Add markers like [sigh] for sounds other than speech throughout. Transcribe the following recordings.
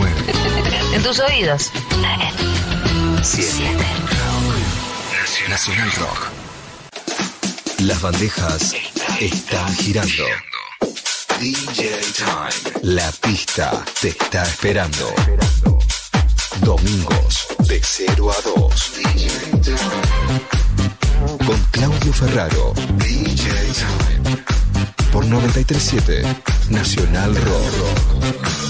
9. En tus oídos. 7. Nacional Rock. Las bandejas están girando. DJ Time. La pista te está esperando. Domingos de 0 a 2. DJ Time. Con Claudio Ferraro. DJ Time. Por 937 Nacional Rock.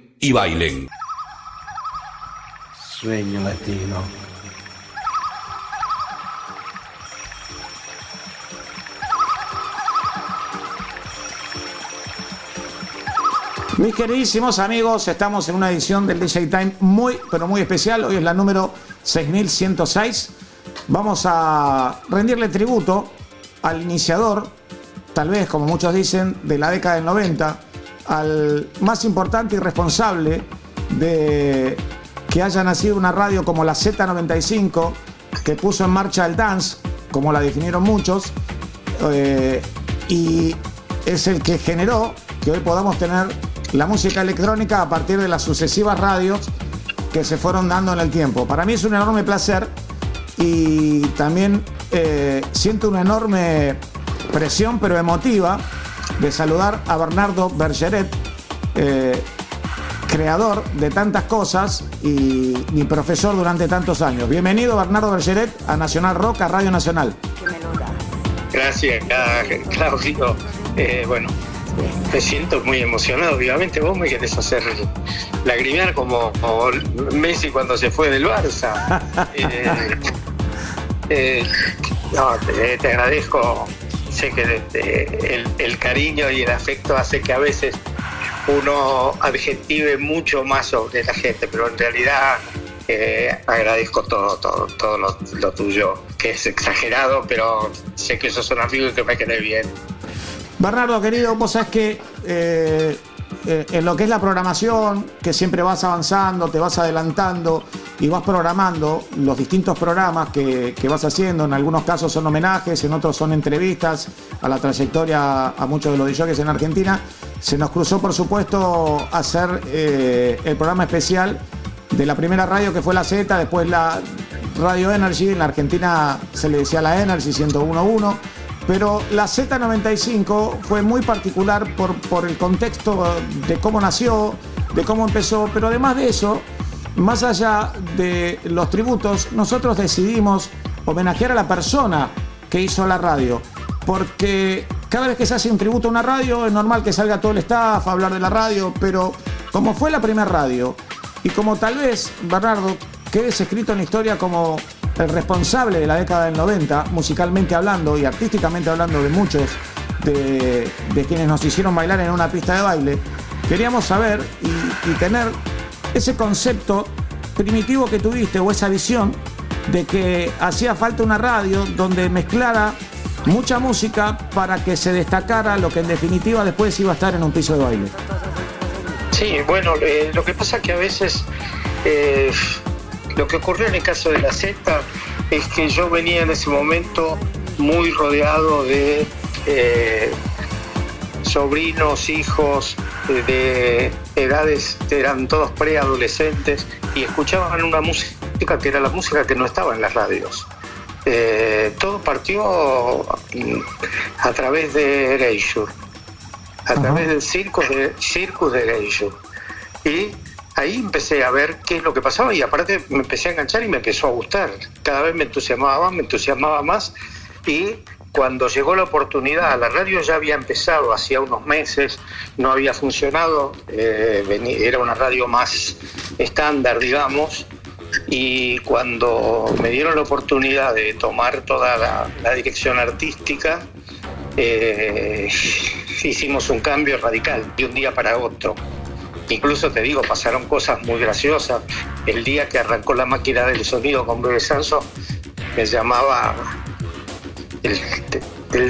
y bailen. Sueño latino. Mis queridísimos amigos, estamos en una edición del DJ Time muy, pero muy especial. Hoy es la número 6106. Vamos a rendirle tributo al iniciador, tal vez como muchos dicen, de la década del 90, al más importante y responsable de que haya nacido una radio como la Z95, que puso en marcha el dance, como la definieron muchos, eh, y es el que generó que hoy podamos tener la música electrónica a partir de las sucesivas radios que se fueron dando en el tiempo. Para mí es un enorme placer y también eh, siento una enorme presión, pero emotiva, de saludar a Bernardo Bergeret, eh, creador de tantas cosas y mi profesor durante tantos años. Bienvenido Bernardo Bergeret a Nacional Rock, a Radio Nacional. Gracias, Claudio. Eh, bueno, me siento muy emocionado. Obviamente vos me querés hacer lagrimear como, como Messi cuando se fue del Barça. [laughs] Eh, eh, no, te, te agradezco. Que el, cariño y el afecto hace que a veces uno adjetive mucho más sobre la gente, pero en realidad eh, agradezco todo, todo, todo lo, tuyo, que es exagerado, pero sé que sos un amigo y que me querés bien. Bernardo, querido, vos sabés que eh, eh, en lo que es la programación, que siempre vas avanzando, te vas adelantando y vas programando los distintos programas que, que vas haciendo. En algunos casos son homenajes, en otros son entrevistas a la trayectoria a muchos de los DJs en Argentina. Se nos cruzó, por supuesto, hacer eh, el programa especial de la primera radio que fue la Z, después la Radio Energy, en la Argentina se le decía la Energy 101.1, pero la Z95 fue muy particular por, por el contexto de cómo nació, de cómo empezó, pero además de eso, más allá de los tributos, nosotros decidimos homenajear a la persona que hizo la radio, porque cada vez que se hace un tributo a una radio es normal que salga todo el staff a hablar de la radio, pero como fue la primera radio, y como tal vez, Bernardo, quedes escrito en la historia como el responsable de la década del 90, musicalmente hablando y artísticamente hablando de muchos de, quienes nos hicieron bailar en una pista de baile, queríamos saber y, tener ese concepto primitivo que tuviste o esa visión de que hacía falta una radio donde mezclara mucha música para que se destacara lo que en definitiva después iba a estar en un piso de baile. Sí, bueno, eh, lo que pasa que a veces eh, lo que ocurrió en el caso de la Z es que yo venía en ese momento muy rodeado de eh, sobrinos, hijos eh, de edades, eran todos preadolescentes y escuchaban una música que era la música que no estaba en las radios. Eh, todo partió mm, a través de Erasure, a través del circo de, Circus de Erasure. Y ahí empecé a ver qué es lo que pasaba y aparte me empecé a enganchar y me empezó a gustar. Cada vez me entusiasmaba me entusiasmaba más y cuando llegó la oportunidad, la radio ya había empezado hacía unos meses, no había funcionado, eh, era una radio más estándar, digamos, y cuando me dieron la oportunidad de tomar toda la, dirección artística, eh, hicimos un cambio radical de un día para otro. Incluso te digo, pasaron cosas muy graciosas. El día que arrancó la máquina del sonido con Bebe Sanso, me llamaba el,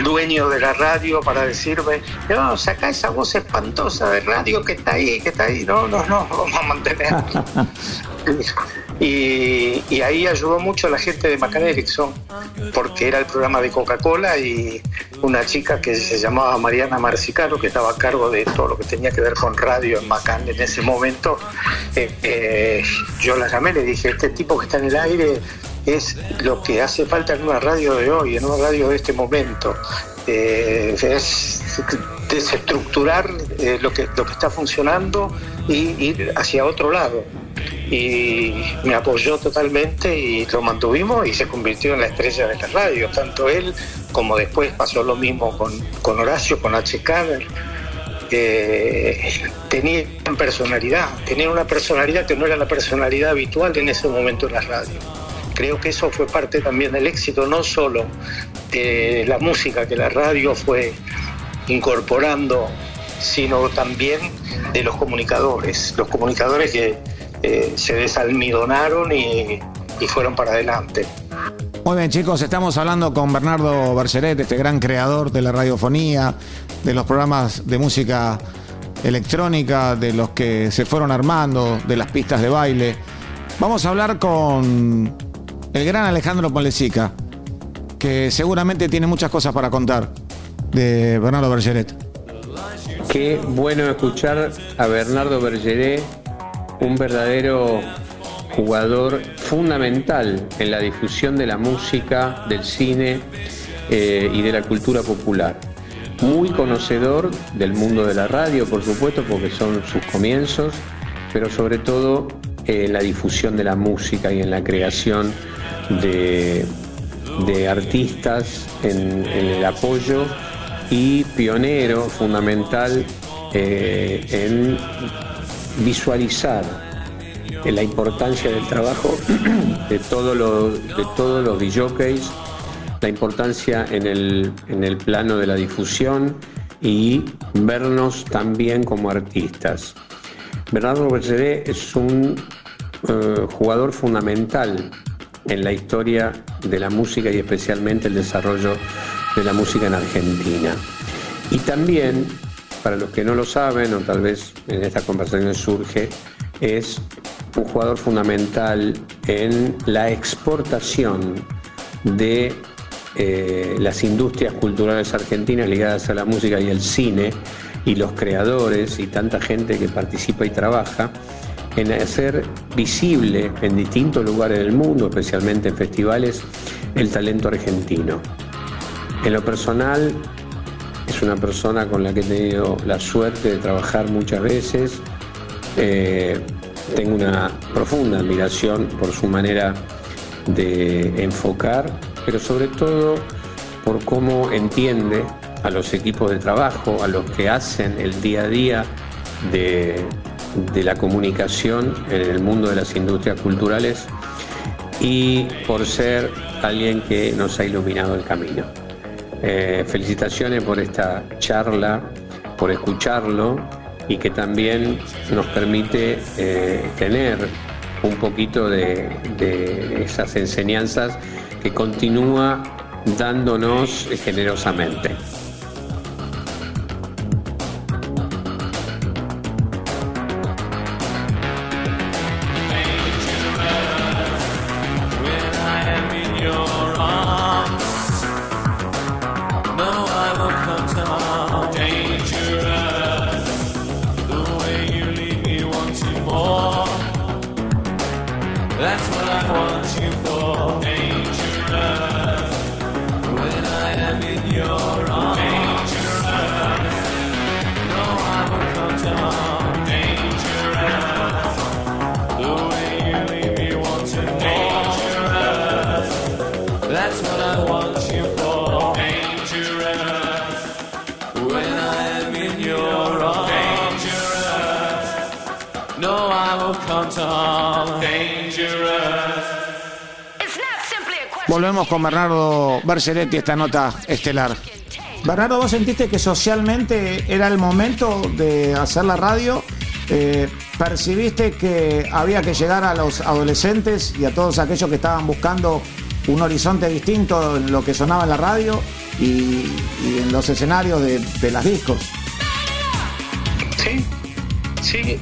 dueño de la radio para decirme, no, saca esa voz espantosa de radio que está ahí, que está ahí. No, no, no, [laughs] vamos a mantener. [laughs] Y, ahí ayudó mucho a la gente de Macan Erickson, porque era el programa de Coca-Cola y una chica que se llamaba Mariana Marcicaro, que estaba a cargo de todo lo que tenía que ver con radio en Macan en ese momento, eh, eh, yo la llamé, le dije, este tipo que está en el aire es lo que hace falta en una radio de hoy, en una radio de este momento. Eh, es desestructurar lo, que, lo que está funcionando y ir hacia otro lado y me apoyó totalmente y lo mantuvimos y se convirtió en la estrella de la radio, tanto él como después pasó lo mismo con, con Horacio, con H. Caber. tenían personalidad, tenían una personalidad que no era la personalidad habitual en ese momento en la radio. Creo que eso fue parte también del éxito, no solo de la música que la radio fue incorporando, sino también de los comunicadores, los comunicadores que eh, se desalmidonaron y, fueron para adelante. Muy bien, chicos, estamos hablando con Bernardo Bergeret, este gran creador de la radiofonía, de los programas de música electrónica, de los que se fueron armando, de las pistas de baile. Vamos a hablar con el gran Alejandro Ponlecica, que seguramente tiene muchas cosas para contar de Bernardo Bergeret. Qué bueno escuchar a Bernardo Bergeret un verdadero jugador fundamental en la difusión de la música, del cine eh, y de la cultura popular. Muy conocedor del mundo de la radio, por supuesto, porque son sus comienzos, pero sobre todo eh, en la difusión de la música y en la creación de, artistas, en, el apoyo y pionero fundamental eh, en visualizar la importancia del trabajo [clears throat] de, todo de todos los DJs, la importancia en el, en el plano de la difusión y vernos también como artistas. Bernardo Bergeré es un eh, jugador fundamental en la historia de la música y especialmente el desarrollo de la música en Argentina. Y también para los que no lo saben, o tal vez en esta conversación surge, es un jugador fundamental en la exportación de eh, las industrias culturales argentinas ligadas a la música y el cine y los creadores y tanta gente que participa y trabaja en hacer visible en distintos lugares del mundo, especialmente en festivales, el talento argentino. En lo personal, es una persona con la que he tenido la suerte de trabajar muchas veces. Eh, tengo una profunda admiración por su manera de enfocar, pero sobre todo por cómo entiende a los equipos de trabajo, a los que hacen el día a día de, de la comunicación en el mundo de las industrias culturales y por ser alguien que nos ha iluminado el camino. Eh, felicitaciones por esta charla, por escucharlo y que también nos permite eh, tener un poquito de, de esas enseñanzas que continúa dándonos generosamente. Bergeretti, esta nota estelar. Bernardo, ¿vos sentiste que socialmente era el momento de hacer la radio? Eh, ¿Percibiste que había que llegar a los adolescentes y a todos aquellos que estaban buscando un horizonte distinto en lo que sonaba en la radio y, en los escenarios de, las discos? Sí, sí.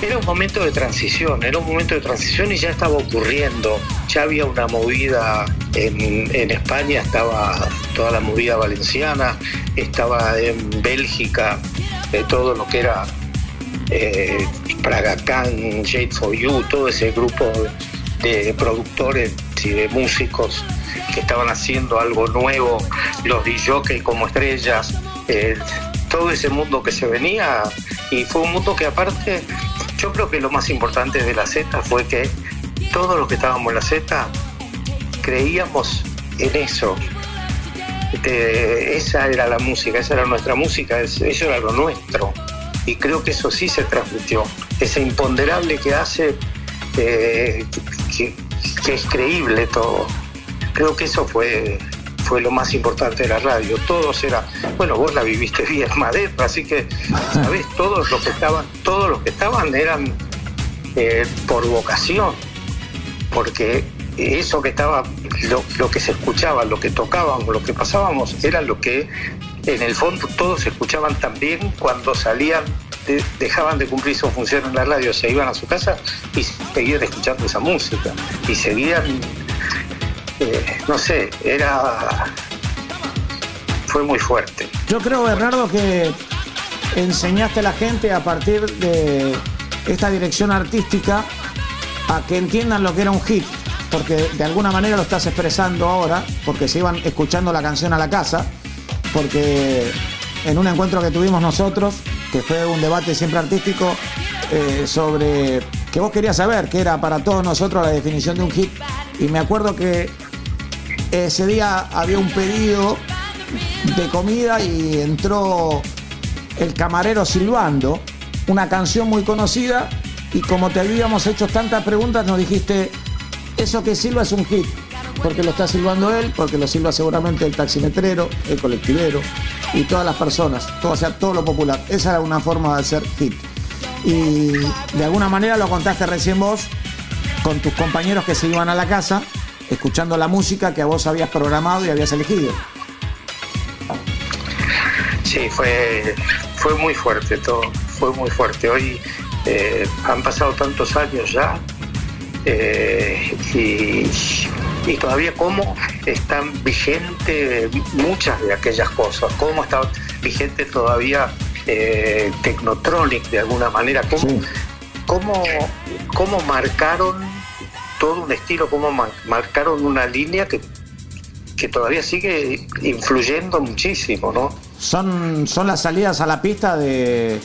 era un momento de transición, era un momento de transición y ya estaba ocurriendo. Ya había una movida en, España, estaba toda la movida valenciana, estaba en Bélgica, de todo lo que era eh, Praga Khan, Jade for You, todo ese grupo de productores y de músicos que estaban haciendo algo nuevo, los DJ como estrellas, eh, todo ese mundo que se venía y fue un mundo que aparte yo creo que lo más importante de la Z fue que todos los que estábamos en la Z creíamos en eso. esa era la música, esa era nuestra música, eso era lo nuestro. Y creo que eso sí se transmitió. Ese imponderable que hace eh, que, es creíble todo. Creo que eso fue, fue lo más importante de la radio. Todos era, bueno, vos la viviste [laughs] bien, Madera, así que, ¿sabés? Todos los que estaban, todos los que estaban eran eh, por vocación, porque eso que estaba, lo, que se escuchaba, lo que tocábamos, lo que pasábamos, era lo que en el fondo todos escuchaban también cuando salían, dejaban de cumplir su función en la radio, se iban a su casa y seguían escuchando esa música. Y seguían, eh, no sé, era. fue muy fuerte. Yo creo, Bernardo, que enseñaste a la gente a partir de esta dirección artística a que entiendan lo que era un hit porque de alguna manera lo estás expresando ahora, porque se iban escuchando la canción a la casa, porque en un encuentro que tuvimos nosotros, que fue un debate siempre artístico, eh, sobre que vos querías saber qué era para todos nosotros la definición de un hit, y me acuerdo que ese día había un pedido de comida y entró el camarero silbando, una canción muy conocida, y como te habíamos hecho tantas preguntas, nos dijiste, eso que silba es un hit, porque lo está silbando él, porque lo silba seguramente el taximetrero, el colectivero y todas las personas, todo, o sea, todo lo popular. Esa era una forma de hacer hit. Y de alguna manera lo contaste recién vos con tus compañeros que se iban a la casa escuchando la música que vos habías programado y habías elegido. Sí, fue, fue muy fuerte todo, fue muy fuerte. Hoy eh, han pasado tantos años ya eh, y, todavía cómo están vigentes muchas de aquellas cosas, cómo está vigente todavía eh, Technotronic de alguna manera, cómo, cómo, marcaron todo un estilo, cómo marcaron una línea que, que todavía sigue influyendo muchísimo, ¿no? Son, son las salidas a la pista de,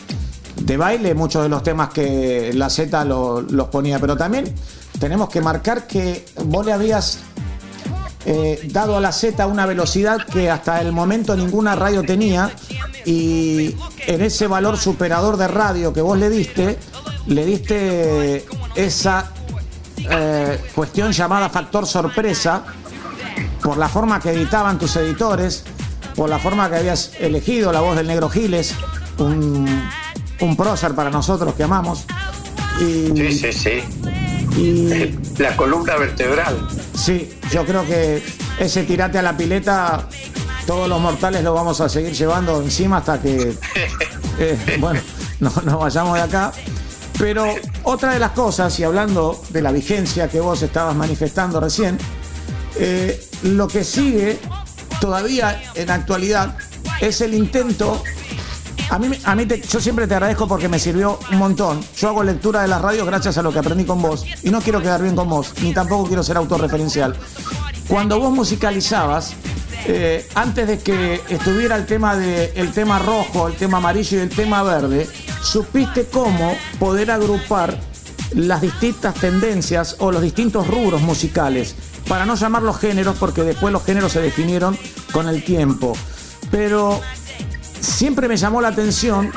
de baile, muchos de los temas que la Z los ponía, pero también tenemos que marcar que vos le habías eh, dado a la Z una velocidad que hasta el momento ninguna radio tenía y en ese valor superador de radio que vos le diste, le diste esa eh, cuestión llamada factor sorpresa por la forma que editaban tus editores, por la forma que habías elegido la voz del negro Giles, un, un prócer para nosotros que amamos. Y, sí, sí, sí. Y, la columna vertebral. Sí, yo creo que ese tirate a la pileta, todos los mortales lo vamos a seguir llevando encima hasta que, [laughs] eh, bueno, nos no vayamos de acá. Pero otra de las cosas, y hablando de la vigencia que vos estabas manifestando recién, eh, lo que sigue todavía en actualidad es el intento a mí, a mí yo siempre te agradezco porque me sirvió un montón. Yo hago lectura de las radios gracias a lo que aprendí con vos. Y no quiero quedar bien con vos, ni tampoco quiero ser autorreferencial. Cuando vos musicalizabas, eh, antes de que estuviera el tema, de, el tema rojo, el tema amarillo y el tema verde, supiste cómo poder agrupar las distintas tendencias o los distintos rubros musicales, para no llamarlos géneros, porque después los géneros se definieron con el tiempo. Pero siempre me llamó la atención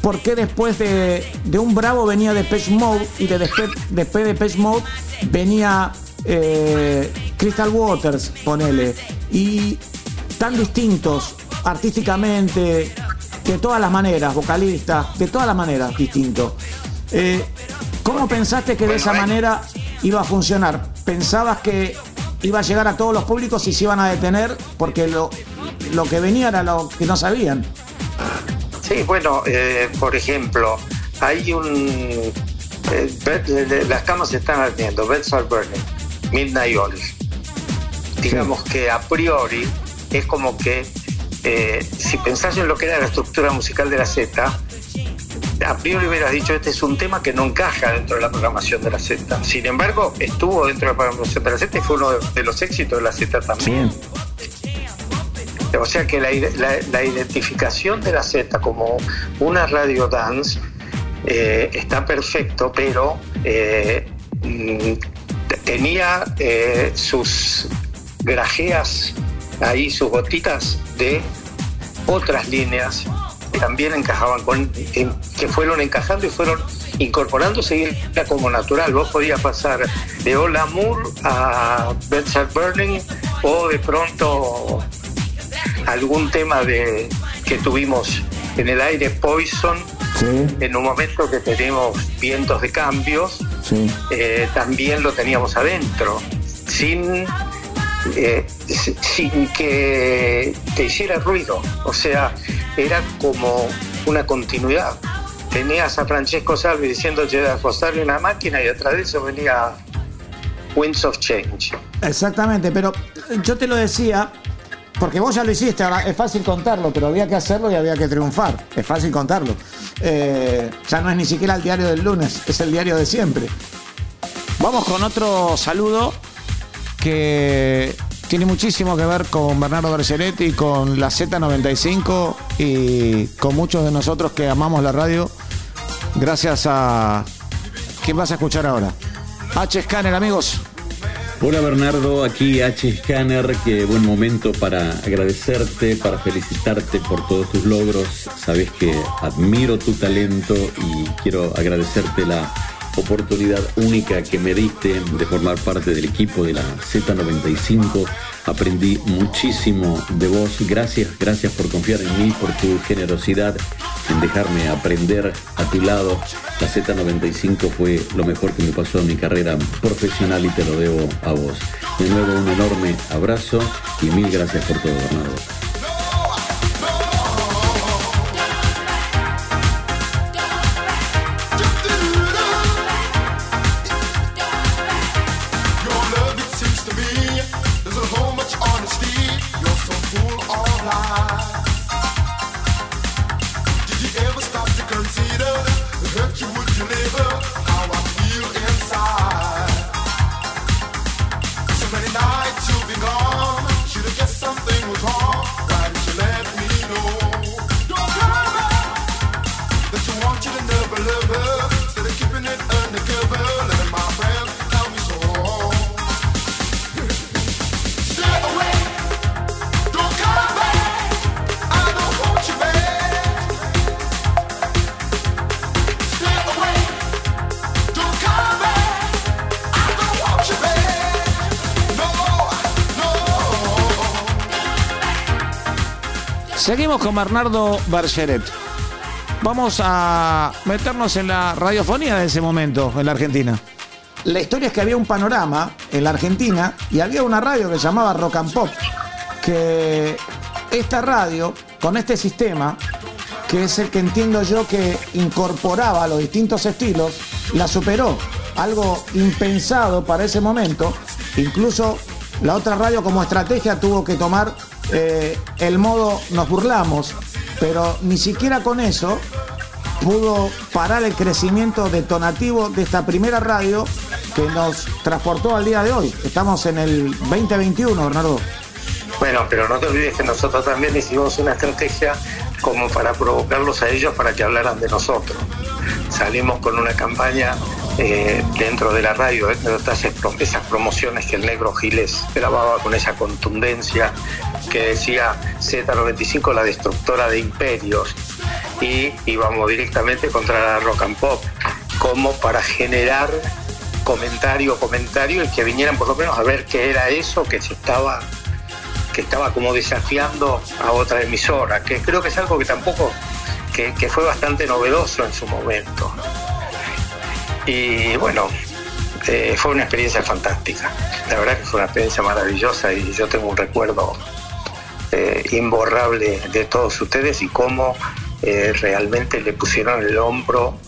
por qué después de, un Bravo venía de Page Mode y de después, después de Page Mode venía eh, Crystal Waters, ponele. Y tan distintos artísticamente, de todas las maneras, vocalistas, de todas las maneras distintos. Eh, ¿Cómo pensaste que de esa manera iba a funcionar? ¿Pensabas que iba a llegar a todos los públicos y se iban a detener? Porque lo, lo que venía era lo que no sabían. Sí, bueno, eh, por ejemplo, hay un... Eh, las camas se están ardiendo, Beds are burning, Midnight Oil. Digamos que a priori es como que eh, si pensás en lo que era la estructura musical de la Z, a priori hubieras dicho este es un tema que no encaja dentro de la programación de la Z. Sin embargo, estuvo dentro de la programación de la Z y fue uno de, los éxitos de la Z también. O sea que la, identificación de la Z como una radio dance eh, está perfecto, pero eh, mm, tenía eh, sus grajeas ahí, sus gotitas de otras líneas también encajaban con, que fueron encajando y fueron incorporándose era como natural. Vos podías pasar de Hola Moore a Bedside Burning o de pronto algún tema de que tuvimos en el aire Poison en un momento que tenemos vientos de cambios eh, también lo teníamos adentro sin eh, sin que te hiciera ruido o sea era como una continuidad tenías a Francesco Salvi diciendo a acostarle una máquina y atrás de eso venía Winds of Change exactamente pero yo te lo decía porque vos ya lo hiciste, ahora es fácil contarlo, pero había que hacerlo y había que triunfar. Es fácil contarlo. Eh, ya no es ni siquiera el diario del lunes, es el diario de siempre. Vamos con otro saludo que tiene muchísimo que ver con Bernardo Bergeretti, con la Z95 y con muchos de nosotros que amamos la radio. Gracias a. ¿Quién vas a escuchar ahora? H. Scanner, amigos. Hola Bernardo, aquí H. Scanner, qué buen momento para agradecerte, para felicitarte por todos tus logros. Sabes que admiro tu talento y quiero agradecerte la oportunidad única que me diste de formar parte del equipo de la Z95. Aprendí muchísimo de vos. Gracias, gracias por confiar en mí, por tu generosidad en dejarme aprender a tu lado. La Z95 fue lo mejor que me pasó en mi carrera profesional y te lo debo a vos. De nuevo un enorme abrazo y mil gracias por todo, Bernardo. Seguimos con Bernardo Bergeret. Vamos a meternos en la radiofonía de ese momento en la Argentina. La historia es que había un panorama en la Argentina y había una radio que se llamaba Rock and Pop. Que esta radio, con este sistema, que es el que entiendo yo que incorporaba los distintos estilos, la superó. Algo impensado para ese momento. Incluso la otra radio como estrategia tuvo que tomar eh, el modo nos burlamos, pero ni siquiera con eso pudo parar el crecimiento detonativo de esta primera radio que nos transportó al día de hoy. Estamos en el 2021, Bernardo. Bueno, pero no te olvides que nosotros también hicimos una estrategia como para provocarlos a ellos para que hablaran de nosotros. Salimos con una campaña eh, dentro de la radio, esas, esas promociones que el negro Giles grababa con esa contundencia que decía Z95 la destructora de imperios y íbamos directamente contra la rock and pop, como para generar comentario, comentario y que vinieran por lo menos a ver qué era eso que se estaba que estaba como desafiando a otra emisora, que creo que es algo que tampoco, que fue bastante novedoso en su momento. Y bueno, eh, fue una experiencia fantástica. La verdad que fue una experiencia maravillosa y yo tengo un recuerdo eh, imborrable de todos ustedes y cómo eh, realmente le pusieron el hombro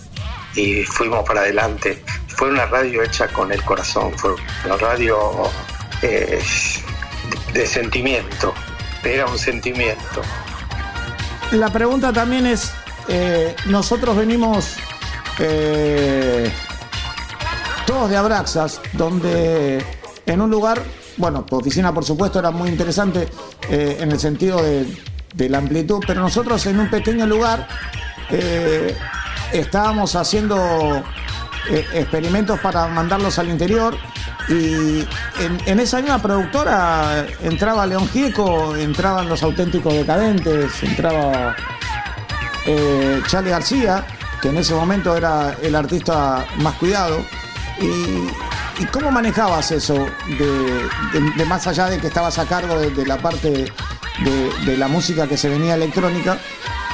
y fuimos para adelante. Fue una radio hecha con el corazón, fue una radio de sentimiento, era un sentimiento. La pregunta también es, nosotros venimos todos de Abraxas, donde en un lugar, bueno, tu oficina por supuesto era muy interesante eh, en el sentido de, la amplitud, pero nosotros en un pequeño lugar eh, estábamos haciendo eh, experimentos para mandarlos al interior y en, esa misma productora entraba León Gieco, entraban los auténticos decadentes, entraba Charlie García, que en ese momento era el artista más cuidado. ¿Y, cómo manejabas eso? De, más allá de que estabas a cargo de, la parte de, la música que se venía electrónica,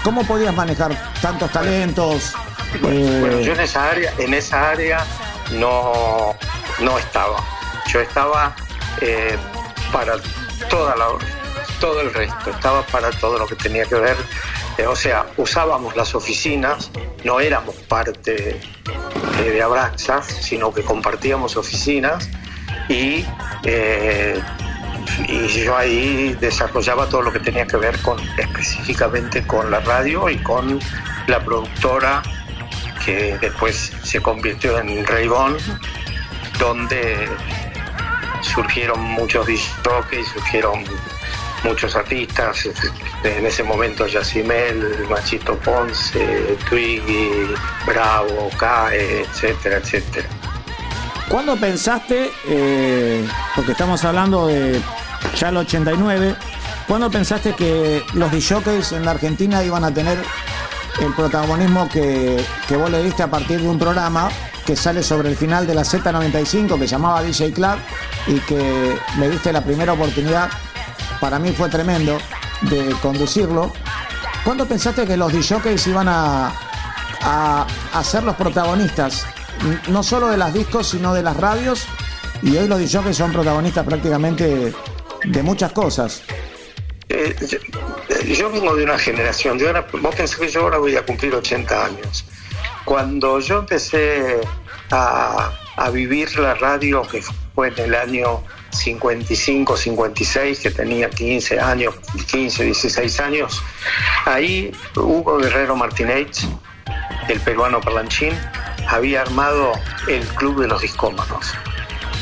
¿cómo podías manejar tantos talentos? Bueno, eh, yo en esa área, en esa área no, no estaba. Yo estaba eh, para toda la, todo el resto, estaba para todo lo que tenía que ver. O sea, usábamos las oficinas, no éramos parte de Abraxas, sino que compartíamos oficinas y, eh, y yo ahí desarrollaba todo lo que tenía que ver con específicamente con la radio y con la productora que después se convirtió en Raybon, donde surgieron muchos y surgieron muchos artistas, en ese momento Yacimel, Machito Ponce, Twiggy, Bravo, Cae, etcétera, etcétera. ¿Cuándo pensaste, eh, porque estamos hablando de ya el 89, ¿cuándo pensaste que los DJs en la Argentina iban a tener el protagonismo que, que vos le diste a partir de un programa que sale sobre el final de la Z95 que llamaba DJ Club y que le diste la primera oportunidad para mí fue tremendo de conducirlo. ¿Cuándo pensaste que los DJs iban a, a, ser los protagonistas, no solo de las discos, sino de las radios? Y hoy los DJs son protagonistas prácticamente de muchas cosas. Eh, yo, vengo de una generación, yo vos pensás que yo ahora voy a cumplir 80 años. Cuando yo empecé a, a vivir la radio, que fue en el año 55, 56, que tenía 15 años, 15, 16 años. Ahí Hugo Guerrero Martínez, el peruano parlanchín, había armado el Club de los Discómanos.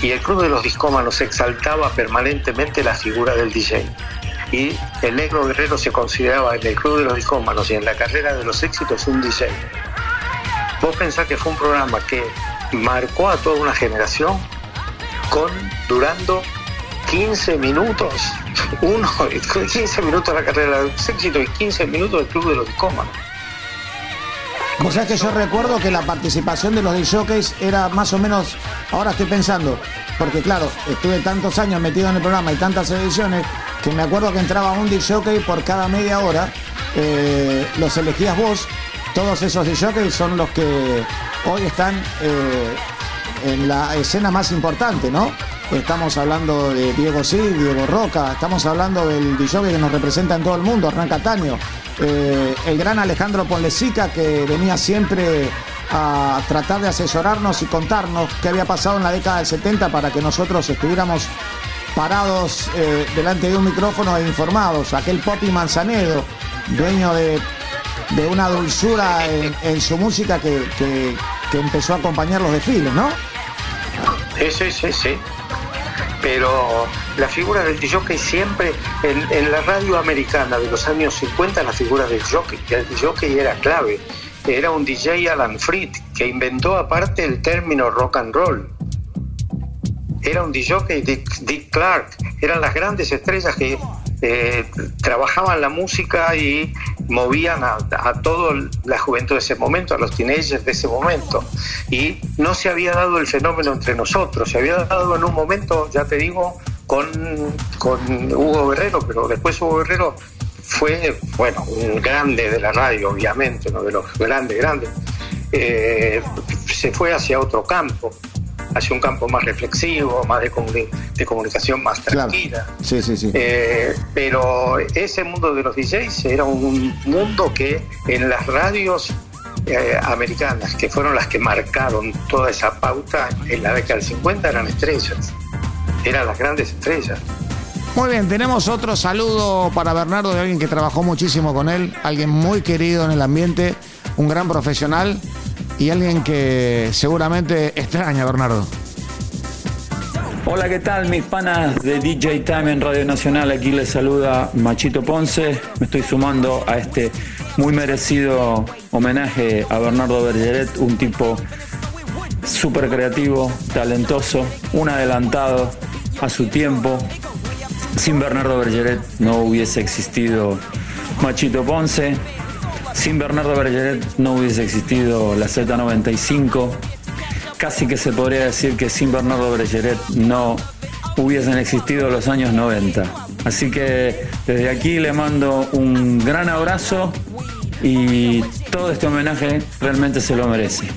Y el Club de los Discómanos exaltaba permanentemente la figura del DJ. Y el negro guerrero se consideraba en el Club de los Discómanos y en la carrera de los éxitos un DJ. Vos pensás que fue un programa que marcó a toda una generación con durando 15 minutos, uno, [laughs] 15 minutos la carrera de éxito y 15 minutos del Club de los Discómanos. O sea que yo recuerdo que la participación de los DJs era más o menos, ahora estoy pensando, porque claro, estuve tantos años metido en el programa y tantas ediciones, que me acuerdo que entraba un DJ por cada media hora, eh, los elegías vos, todos esos DJs son los que hoy están eh, en la escena más importante, ¿no? Estamos hablando de Diego Sí, Diego Roca, estamos hablando del DJ que nos representa en todo el mundo, Hernán Cataño, eh, el gran Alejandro Ponlesica que venía siempre a tratar de asesorarnos y contarnos qué había pasado en la década del 70 para que nosotros estuviéramos parados eh, delante de un micrófono e informados. Aquel Poppy Manzanedo, dueño de, una dulzura en, su música que, que empezó a acompañar los desfiles, ¿no? Sí, sí, sí, sí. Pero la figura del jockey siempre, en, la radio americana de los años 50, la figura del jockey, el jockey era clave. Era un DJ Alan Freed, que inventó aparte el término rock and roll. Era un DJ Dick, Dick Clark, eran las grandes estrellas que eh, trabajaban la música y movían a, a toda la juventud de ese momento, a los teenagers de ese momento. Y no se había dado el fenómeno entre nosotros, se había dado en un momento, ya te digo, con, Hugo Guerrero, pero después Hugo Guerrero fue, bueno, un grande de la radio, obviamente, uno de los grandes, grandes. Eh, se fue hacia otro campo, hacia un campo más reflexivo, más de, comunicación más tranquila. Sí, sí, sí. Eh, pero ese mundo de los DJs era un mundo que en las radios eh, americanas, que fueron las que marcaron toda esa pauta en la década del 50, eran estrellas, eran las grandes estrellas. Muy bien, tenemos otro saludo para Bernardo de alguien que trabajó muchísimo con él, alguien muy querido en el ambiente, un gran profesional y alguien que seguramente extraña Bernardo. Hola, ¿qué tal mis panas de DJ Time en Radio Nacional? Aquí les saluda Machito Ponce. Me estoy sumando a este muy merecido homenaje a Bernardo Bergeret, un tipo súper creativo, talentoso, un adelantado a su tiempo. Sin Bernardo Bergeret no hubiese existido Machito Ponce, sin Bernardo Bergeret no hubiese existido la Z95. Casi que se podría decir que sin Bernardo Bergeret no hubiesen existido los años 90. Así que desde aquí le mando un gran abrazo y todo este homenaje realmente se lo merece.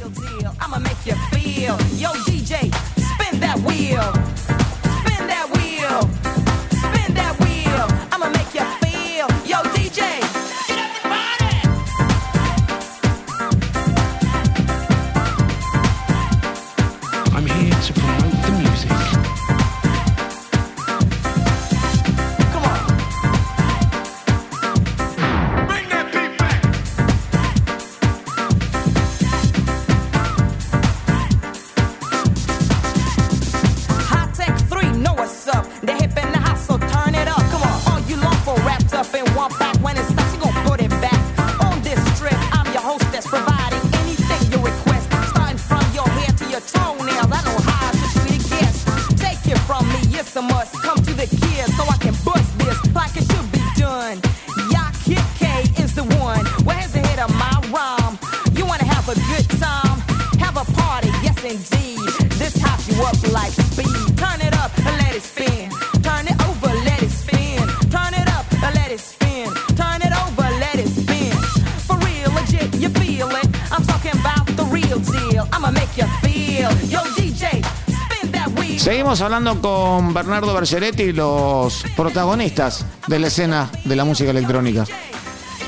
Seguimos hablando con Bernardo Bergeretti, los protagonistas de la escena de la música electrónica.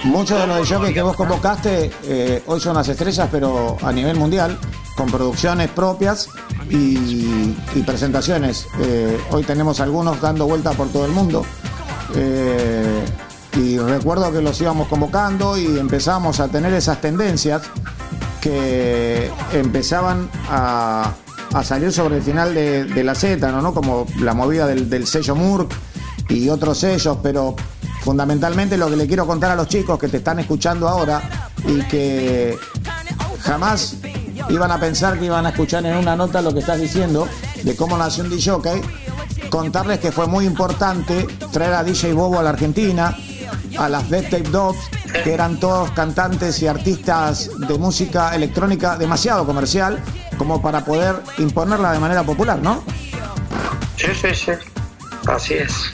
Muchos de los de que vos convocaste eh, hoy son las estrellas, pero a nivel mundial, con producciones propias y, presentaciones. Eh, hoy tenemos algunos dando vuelta por todo el mundo. Eh, y recuerdo que los íbamos convocando y empezamos a tener esas tendencias que empezaban a, salir sobre el final de, la Z, ¿no? Como la movida del, sello Murk y otros sellos, pero fundamentalmente lo que le quiero contar a los chicos que te están escuchando ahora y que jamás iban a pensar que iban a escuchar en una nota lo que estás diciendo de cómo nació un DJ, contarles que fue muy importante traer a DJ Bobo a la Argentina, a las Dead Tape Dogs, que eran todos cantantes y artistas de música electrónica demasiado comercial como para poder imponerla de manera popular, ¿no? Sí, sí, sí. Así es.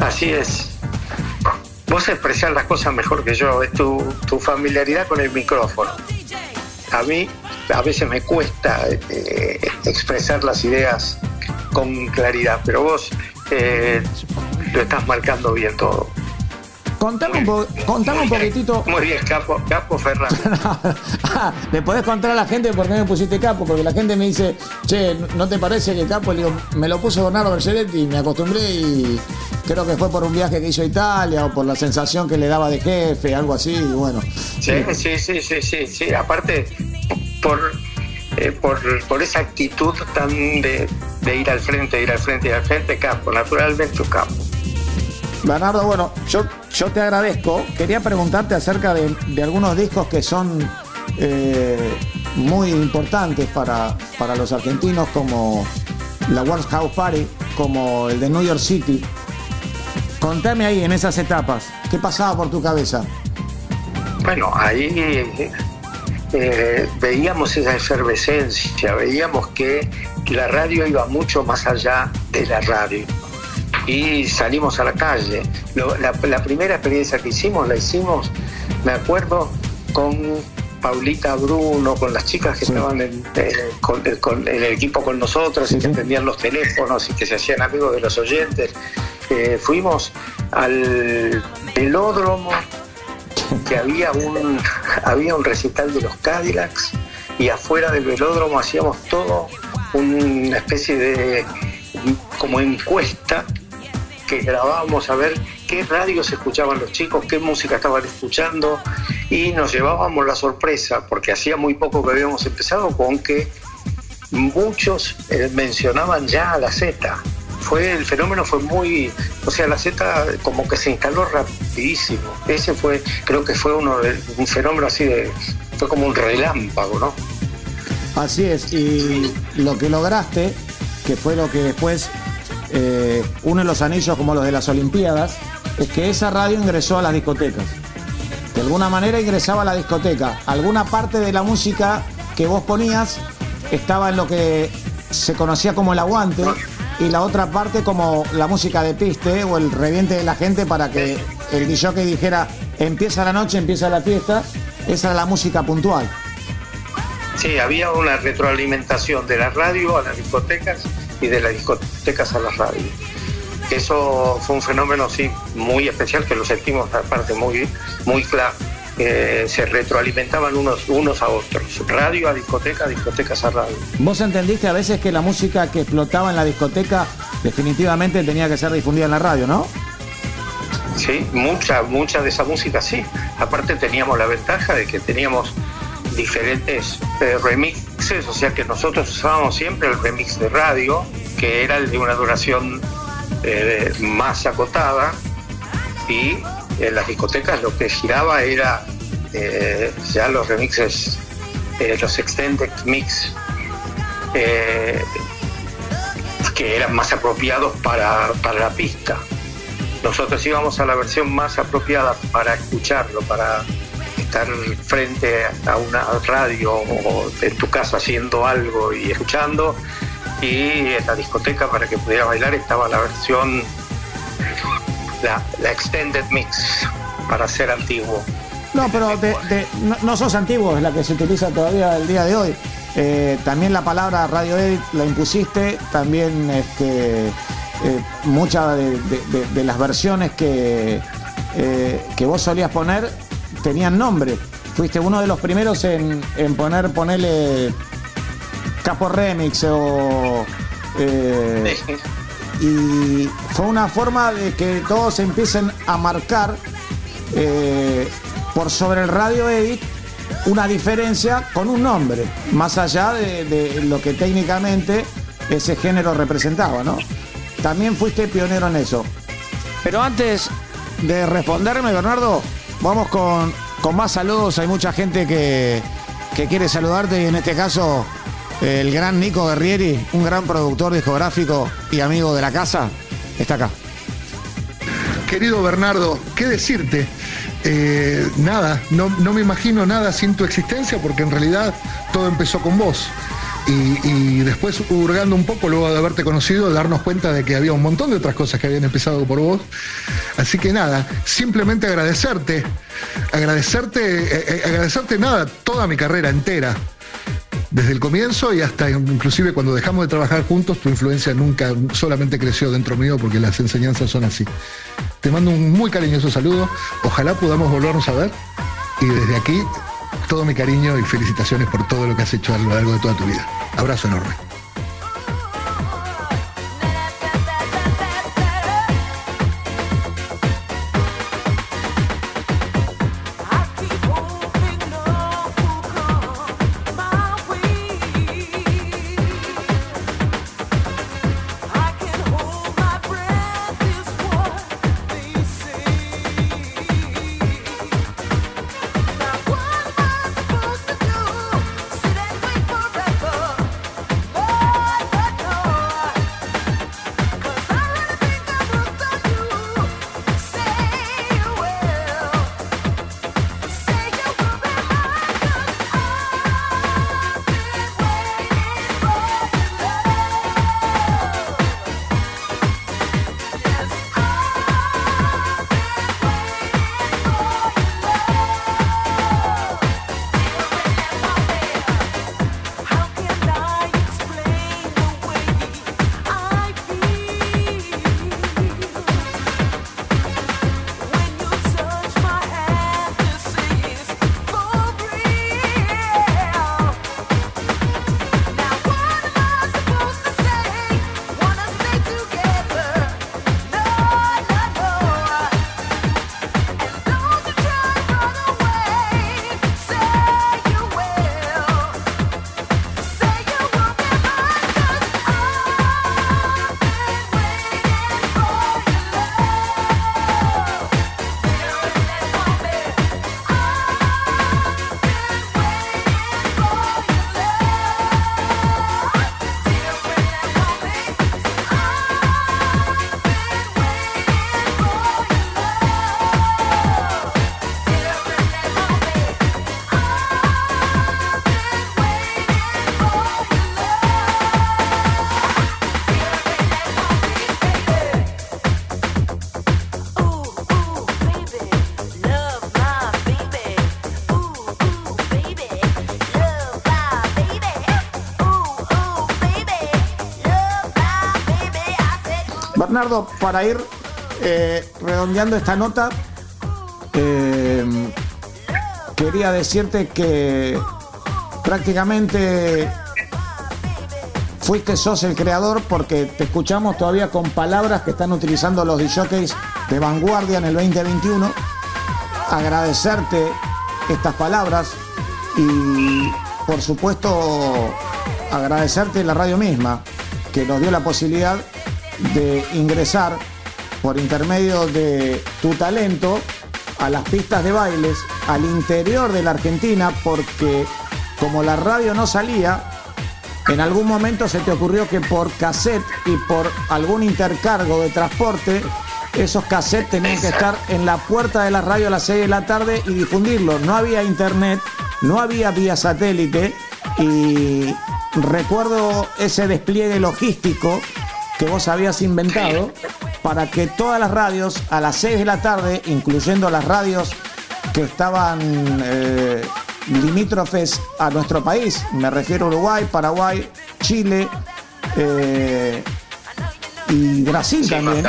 Así es. Vos expresar las cosas mejor que yo, es tu, tu familiaridad con el micrófono. A mí a veces me cuesta eh, expresar las ideas con claridad, pero vos eh, lo estás marcando bien todo. Contame, un, un poquitito. Muy bien, Capo, Capo Ferran. [laughs] Le podés contar a la gente por qué me pusiste Capo, porque la gente me dice, che, ¿no te parece que Capo? Le digo, me lo puso Bernardo Bergeretti y me acostumbré y creo que fue por un viaje que hizo a Italia o por la sensación que le daba de jefe, algo así, y bueno. Sí, sí, sí, sí, sí, sí. Aparte, por, eh, por, por, esa actitud tan de, de, ir al frente, ir al frente, ir al frente, Capo, naturalmente un Capo. Bernardo, bueno, yo, yo te agradezco. Quería preguntarte acerca de, algunos discos que son eh, muy importantes para, para los argentinos, como la World House Party, como el de New York City. Contame ahí en esas etapas, ¿qué pasaba por tu cabeza? Bueno, ahí eh, veíamos esa efervescencia, veíamos que la radio iba mucho más allá de la radio y salimos a la calle. la, primera experiencia que hicimos la hicimos, me acuerdo, con Paulita Bruno, con las chicas que estaban en, el equipo con nosotros y que atendían los teléfonos y que se hacían amigos de los oyentes. Eh, fuimos al velódromo que había un, [laughs] había un recital de los Cadillacs y afuera del velódromo hacíamos todo una especie de como encuesta que grabábamos a ver qué radios escuchaban los chicos, qué música estaban escuchando y nos llevábamos la sorpresa, porque hacía muy poco que habíamos empezado, con que muchos eh, mencionaban ya a la Z. Fue, el fenómeno fue muy, o sea, la Z como que se instaló rapidísimo. Ese fue, creo que fue uno de, un fenómeno así de, fue como un relámpago, ¿no? Así es, y lo que lograste, que fue lo que después eh, uno los anillos como los de las Olimpiadas, es que esa radio ingresó a las discotecas. De alguna manera ingresaba a la discoteca. Alguna parte de la música que vos ponías estaba en lo que se conocía como el aguante y la otra parte como la música de piste o el reviente de la gente para que el que dijera empieza la noche, empieza la fiesta. Esa era la música puntual. Sí, había una retroalimentación de la radio a las discotecas y de las discotecas a la radio. Eso fue un fenómeno sí muy especial que lo sentimos aparte muy, muy claro. se retroalimentaban unos, unos a otros. Radio a discoteca, discotecas a radio. ¿Vos entendiste a veces que la música que explotaba en la discoteca definitivamente tenía que ser difundida en la radio, no? Sí, mucha, mucha de esa música sí. Aparte teníamos la ventaja de que teníamos diferentes eh, remixes, o sea que nosotros usábamos siempre el remix de radio, que era el de una duración eh, más acotada, y en las discotecas lo que giraba era eh, ya los remixes, los extended mix, que eran más apropiados para, para la pista. Nosotros íbamos a la versión más apropiada para escucharlo, para estar frente a una radio o en tu casa haciendo algo y escuchando. Y en la discoteca para que pudiera bailar estaba la versión, la, Extended Mix, para ser antiguo. No, pero no, sos antiguo, es la que se utiliza todavía el día de hoy. Eh, también la palabra radio edit la impusiste, también este, eh, muchas de, las versiones que, eh, que vos solías poner tenían nombre. Fuiste uno de los primeros en, poner, ponerle Capo Remix o. Eh, y fue una forma de que todos empiecen a marcar eh, por sobre el radio edit una diferencia con un nombre, más allá de, de, lo que técnicamente ese género representaba, ¿no? También fuiste pionero en eso. Pero antes de responderme, Bernardo, Vamos con, más saludos. Hay mucha gente que, quiere saludarte y en este caso el gran Nico Guerrieri, un gran productor discográfico y amigo de la casa, está acá. Querido Bernardo, ¿qué decirte? Eh, nada, no, no me imagino nada sin tu existencia porque en realidad todo empezó con vos. Y, después, hurgando un poco, luego de haberte conocido, darnos cuenta de que había un montón de otras cosas que habían empezado por vos. Así que nada, simplemente agradecerte, agradecerte, eh, eh, agradecerte nada, toda mi carrera entera. Desde el comienzo y hasta inclusive cuando dejamos de trabajar juntos, tu influencia nunca solamente creció dentro mío porque las enseñanzas son así. Te mando un muy cariñoso saludo. Ojalá podamos volvernos a ver. Y desde aquí todo mi cariño y felicitaciones por todo lo que has hecho a lo largo de toda tu vida. Abrazo enorme. Bernardo, para ir eh, redondeando esta nota, eh, quería decirte que prácticamente fuiste sos el creador porque te escuchamos todavía con palabras que están utilizando los DJs de vanguardia en el 2021. Agradecerte estas palabras y por supuesto agradecerte la radio misma que nos dio la posibilidad de ingresar por intermedio de tu talento a las pistas de bailes al interior de la Argentina porque como la radio no salía, en algún momento se te ocurrió que por cassette y por algún intercargo de transporte, esos cassettes tenían que estar en la puerta de la radio a las 6 de la tarde y difundirlos. No había internet, no había vía satélite y recuerdo ese despliegue logístico que vos habías inventado para que todas las radios a las 6 de la tarde, incluyendo las radios que estaban eh, limítrofes a nuestro país, me refiero a Uruguay, Paraguay, Chile eh, y Brasil también.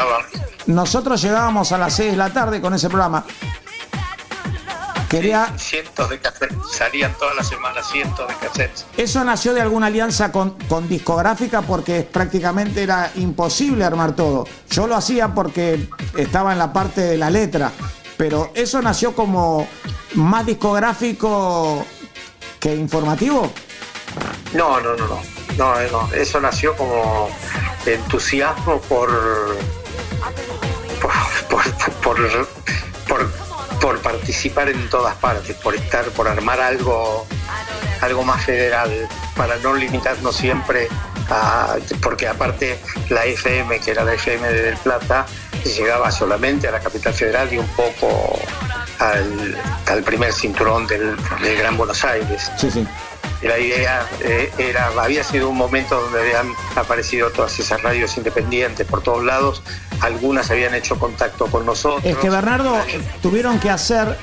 Nosotros llegábamos a las 6 de la tarde con ese programa. Quería... Cientos de cassettes, salían todas las semanas cientos de cassettes. ¿Eso nació de alguna alianza con, con discográfica porque prácticamente era imposible armar todo? Yo lo hacía porque estaba en la parte de la letra, pero eso nació como más discográfico que informativo. No, no, no, no, no, no. eso nació como entusiasmo por, por, por, por por participar en todas partes, por estar, por armar algo, algo más federal, para no limitarnos siempre a, porque aparte la FM, que era la FM de Del Plata, llegaba solamente a la capital federal y un poco al, primer cinturón del, del, Gran Buenos Aires. Sí, sí la idea eh, era, había sido un momento donde habían aparecido todas esas radios independientes por todos lados, algunas habían hecho contacto con nosotros. Es que Bernardo, tuvieron que hacer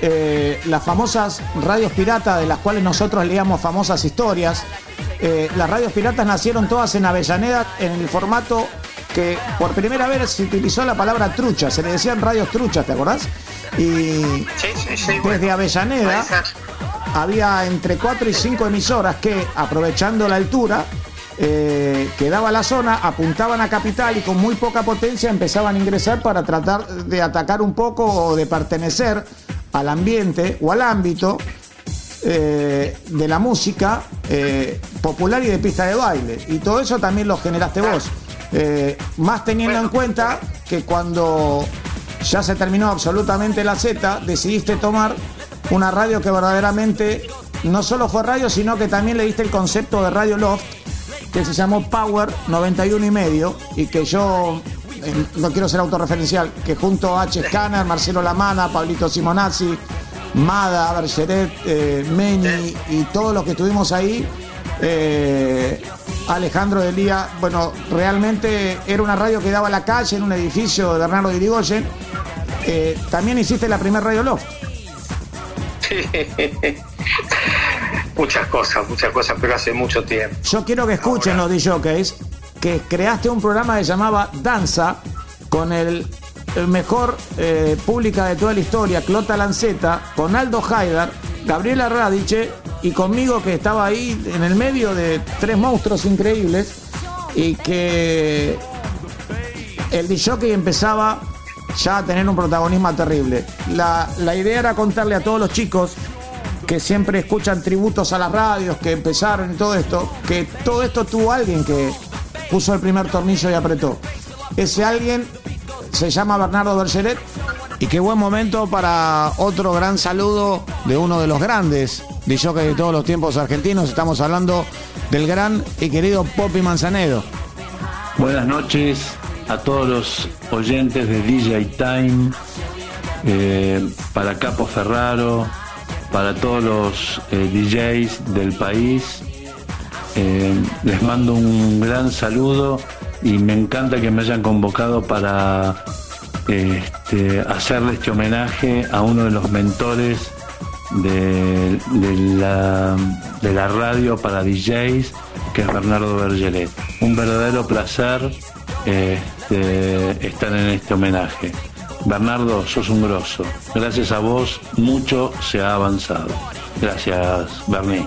eh, las famosas radios piratas de las cuales nosotros leíamos famosas historias. Eh, las radios piratas nacieron todas en Avellaneda en el formato que por primera vez se utilizó la palabra trucha, se le decían radios truchas, ¿te acordás? Y desde Avellaneda había entre 4 y 5 emisoras que, aprovechando la altura eh, que daba la zona, apuntaban a capital y con muy poca potencia empezaban a ingresar para tratar de atacar un poco o de pertenecer al ambiente o al ámbito eh, de la música eh, popular y de pista de baile. Y todo eso también lo generaste vos. más teniendo en cuenta que cuando ya se terminó absolutamente la Z, decidiste tomar una radio que verdaderamente no solo fue radio, sino que también le diste el concepto de Radio Loft, que se llamó Power 91 y medio, y que yo eh, no quiero ser autorreferencial, que junto a H. Scanner, Marcelo Lamana, Pablito Simonazzi, Mada, Bergeret, eh, Meni y todos los que estuvimos ahí, eh, Alejandro Delía, bueno, realmente era una radio que daba a la calle en un edificio de Bernardo Irigoyen. también hiciste la primera Radio Loft. [laughs] muchas cosas, muchas cosas, pero hace mucho tiempo. Yo quiero que escuchen los DJs que creaste un programa que llamaba Danza con el, mejor eh, pública de toda la historia, Clota Lanceta, con Aldo Haidar, Gabriela Radiche y conmigo que estaba ahí en el medio de tres monstruos increíbles y que el DJ empezaba ya a tener un protagonismo terrible. La, idea era contarle a todos los chicos que siempre escuchan tributos a las radios, que empezaron y todo esto, que todo esto tuvo alguien que puso el primer tornillo y apretó. Ese alguien se llama Bernardo Bergeret y qué buen momento para otro gran saludo de uno de los grandes que de todos los tiempos argentinos. Estamos hablando del gran y querido Poppy Manzanedo. Buenas noches, a todos los oyentes de DJ Time, eh, para Capo Ferraro, para todos los eh, DJs del país. Eh, les mando un gran saludo y me encanta que me hayan convocado para este, hacerle este homenaje a uno de los mentores de, la, radio para DJs, que es Bernardo Bergeret. Un verdadero placer este, estar en este homenaje. Bernardo, sos un grosso. Gracias a vos mucho se ha avanzado. Gracias, Bernie.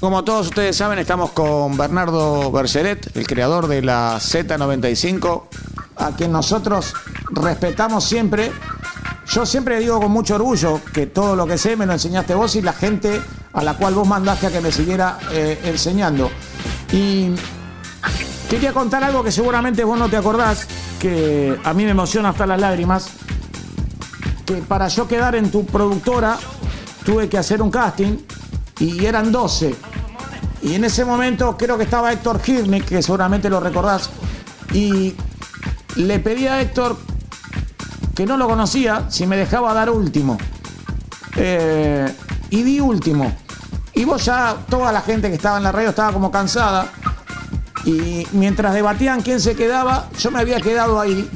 Como todos ustedes saben, estamos con Bernardo Bergeret, el creador de la Z95, a quien nosotros respetamos siempre. Yo siempre digo con mucho orgullo que todo lo que sé me lo enseñaste vos y la gente a la cual vos mandaste a que me siguiera eh, enseñando. Y quería contar algo que seguramente vos no te acordás, que a mí me emociona hasta las lágrimas, que para yo quedar en tu productora tuve que hacer un casting y eran 12. Y en ese momento creo que estaba Héctor Hirnik, que seguramente lo recordás, y le pedí a Héctor, que no lo conocía, si me dejaba dar último. Eh, y di último. Y vos ya, toda la gente que estaba en la radio estaba como cansada. Y mientras debatían quién se quedaba, yo me había quedado ahí.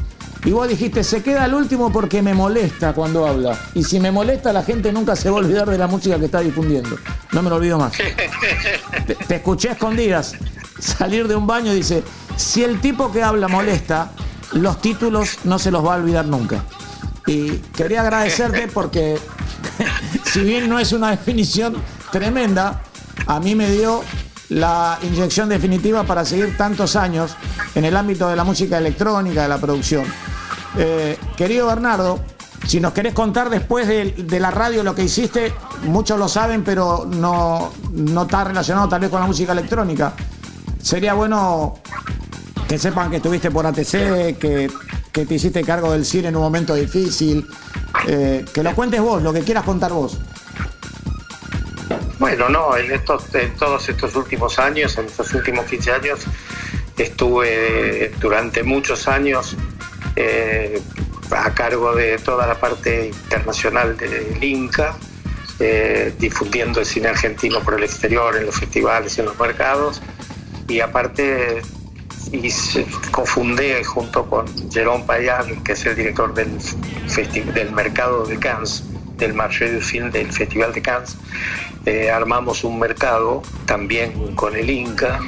Y vos dijiste, se queda el último porque me molesta cuando habla. Y si me molesta, la gente nunca se va a olvidar de la música que está difundiendo. No me lo olvido más. [laughs] Te, escuché escondidas salir de un baño y dice, si el tipo que habla molesta, los títulos no se los va a olvidar nunca. Y quería agradecerte [laughs] porque, [laughs] si bien no es una definición tremenda, a mí me dio la inyección definitiva para seguir tantos años en el ámbito de la música electrónica, de la producción. Eh, querido Bernardo, si nos querés contar después de, la radio lo que hiciste, muchos lo saben, pero no, no está relacionado tal vez con la música electrónica. Sería bueno que sepan que estuviste por ATC, que, te hiciste cargo del cine en un momento difícil. Eh, que lo cuentes vos, lo que quieras contar vos. Bueno, no, en, estos, en todos estos últimos años, en estos últimos 15 años, estuve durante muchos años eh, a cargo de toda la parte internacional del Inca, eh, difundiendo el cine argentino por el exterior, en los festivales en los mercados. Y aparte y cofundé junto con Jerome Payan, que es el director del, del mercado de Cannes, del Marché du Film del Festival de Cannes, eh, armamos un mercado también con el Inca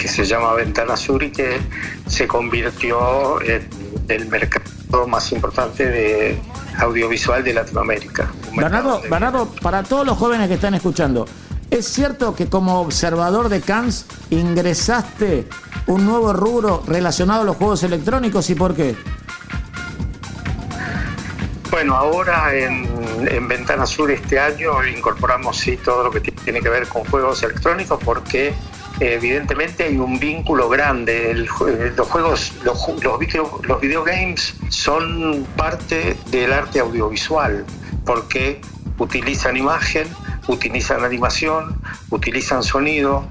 que se llama Ventana Sur y que se convirtió en el mercado más importante de audiovisual de Latinoamérica. Bernardo, Bernardo, para todos los jóvenes que están escuchando, ¿es cierto que como observador de Cannes ingresaste un nuevo rubro relacionado a los juegos electrónicos y por qué? Bueno, ahora en, en, Ventana Sur este año incorporamos sí todo lo que tiene que ver con juegos electrónicos porque evidentemente hay un vínculo grande. los juegos, los, los, video, los videogames son parte del arte audiovisual porque utilizan imagen, utilizan animación, utilizan sonido,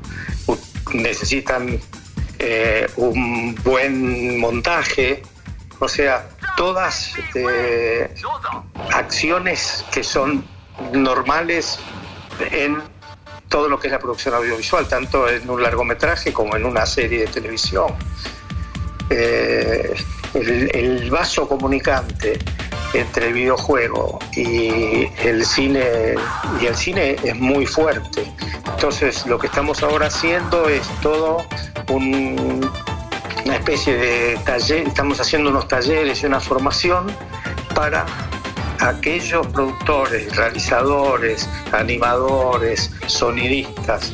necesitan eh, un buen montaje, o sea, todas eh, acciones que son normales en todo lo que es la producción audiovisual, tanto en un largometraje como en una serie de televisión. Eh, el, vaso comunicante entre el videojuego y el cine y el cine es muy fuerte. Entonces lo que estamos ahora haciendo es todo una especie de taller, estamos haciendo unos talleres y una formación para aquellos productores, realizadores, animadores, sonidistas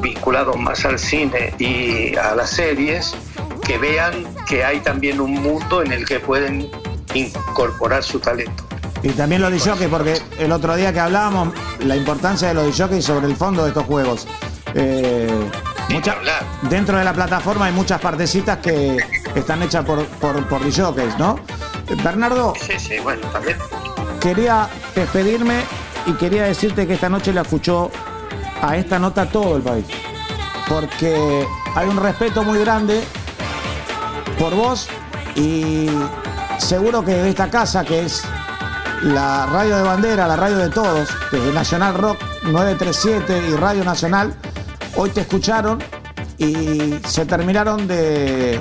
vinculados más al cine y a las series, que vean que hay también un mundo en el que pueden incorporar su talento. Y también los DJ, porque el otro día que hablábamos, la importancia de los DJ sobre el fondo de estos juegos. Eh, dentro de la plataforma hay muchas partecitas que están hechas por, por, por ¿no? Bernardo. Sí, sí, bueno, también. Quería despedirme y quería decirte que esta noche le escuchó a esta nota todo el país. Porque hay un respeto muy grande por vos y seguro que de esta casa que es la radio de bandera, la radio de todos, desde Nacional Rock 937 y Radio Nacional, hoy te escucharon y se terminaron de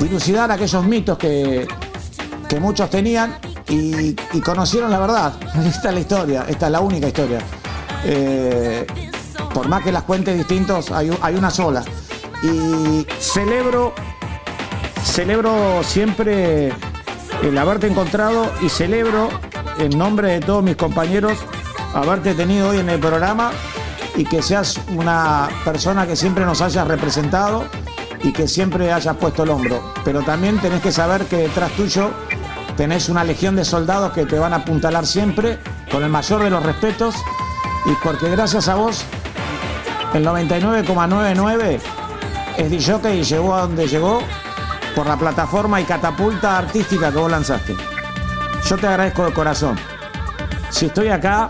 dilucidar aquellos mitos que, que muchos tenían y, conocieron la verdad. [laughs] Esta es la historia, esta es la única historia. Eh, por más que las cuentes distintos, hay, hay una sola. Y celebro, celebro siempre el haberte encontrado y celebro en nombre de todos mis compañeros haberte tenido hoy en el programa y que seas una persona que siempre nos hayas representado y que siempre hayas puesto el hombro. Pero también tenés que saber que detrás tuyo tenés una legión de soldados que te van a apuntalar siempre con el mayor de los respetos y porque gracias a vos el 99,99 es DJ y llegó a donde llegó por la plataforma y catapulta artística que vos lanzaste. Yo te agradezco de corazón. Si estoy acá,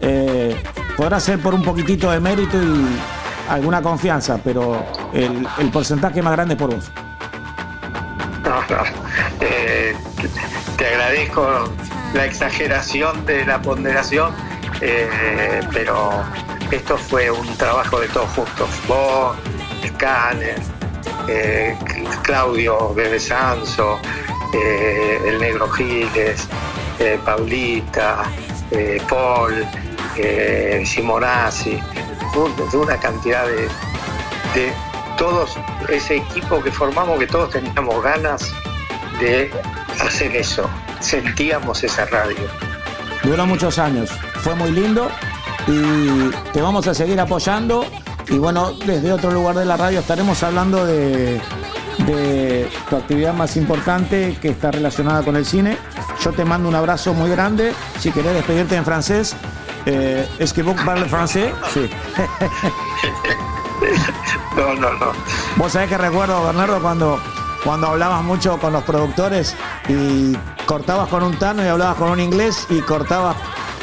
eh, podrá ser por un poquitito de mérito y alguna confianza, pero el, porcentaje más grande es por vos. Te agradezco la exageración de la ponderación, eh, pero esto fue un trabajo de todos juntos. Vos, Scanner, eh, Claudio Bebe Sanso, eh, el Negro Giles, eh, Paulita, Paul, Simonazzi, de una cantidad de, de todos ese equipo que formamos, que todos teníamos ganas de hacer eso, sentíamos esa radio. Duró muchos años, fue muy lindo y te vamos a seguir apoyando y bueno, desde otro lugar de la radio estaremos hablando de, tu actividad más importante que está relacionada con el cine. Yo te mando un abrazo muy grande. Si querés despedirte en francés, eh, ¿es que vos parles francés? Sí. [laughs] no, no, no. Vos sabés que recuerdo, Bernardo, cuando, cuando hablabas mucho con los productores y cortabas con un tano y hablabas con un inglés y cortabas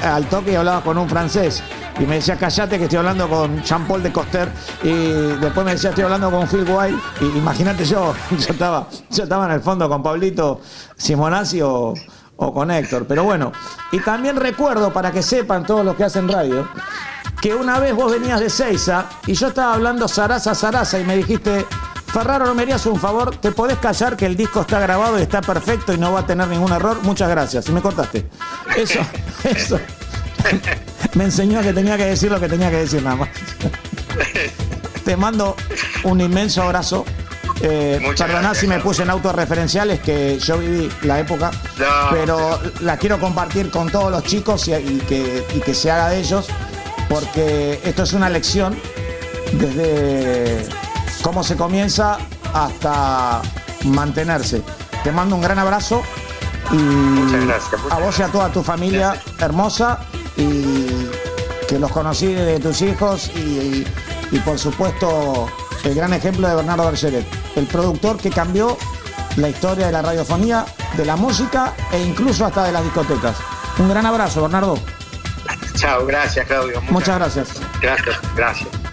al toque y hablabas con un francés. Y me decía, callate que estoy hablando con Jean-Paul de Coster y después me decía, estoy hablando con Phil White y imagínate yo, [laughs] yo estaba, yo estaba en el fondo con Pablito Simonazzi o, con Héctor, pero bueno, y también recuerdo, para que sepan todos los que hacen radio, que una vez vos venías de Seiza y yo estaba hablando Sarasa Sarasa y me dijiste, Ferraro, ¿no me harías un favor? ¿Te podés callar que el disco está grabado y está perfecto y no va a tener ningún error? Muchas gracias. Y me cortaste. Eso, [laughs] eso me enseñó que tenía que decir lo que tenía que decir nada más. Te mando un inmenso abrazo. Eh, perdoná si me puse en autorreferenciales, que yo viví la época, pero la quiero compartir con todos los chicos y, que, y que se haga de ellos, porque esto es una lección desde cómo se comienza hasta mantenerse. Te mando un gran abrazo y muchas gracias, a vos y a toda tu familia hermosa y que los conocí de tus hijos y, por supuesto el gran ejemplo de Bernardo Bergeret, el productor que cambió la historia de la radiofonía, de la música e incluso hasta de las discotecas. Un gran abrazo, Bernardo. Chao, gracias, Claudio. Muchas gracias. Gracias, gracias.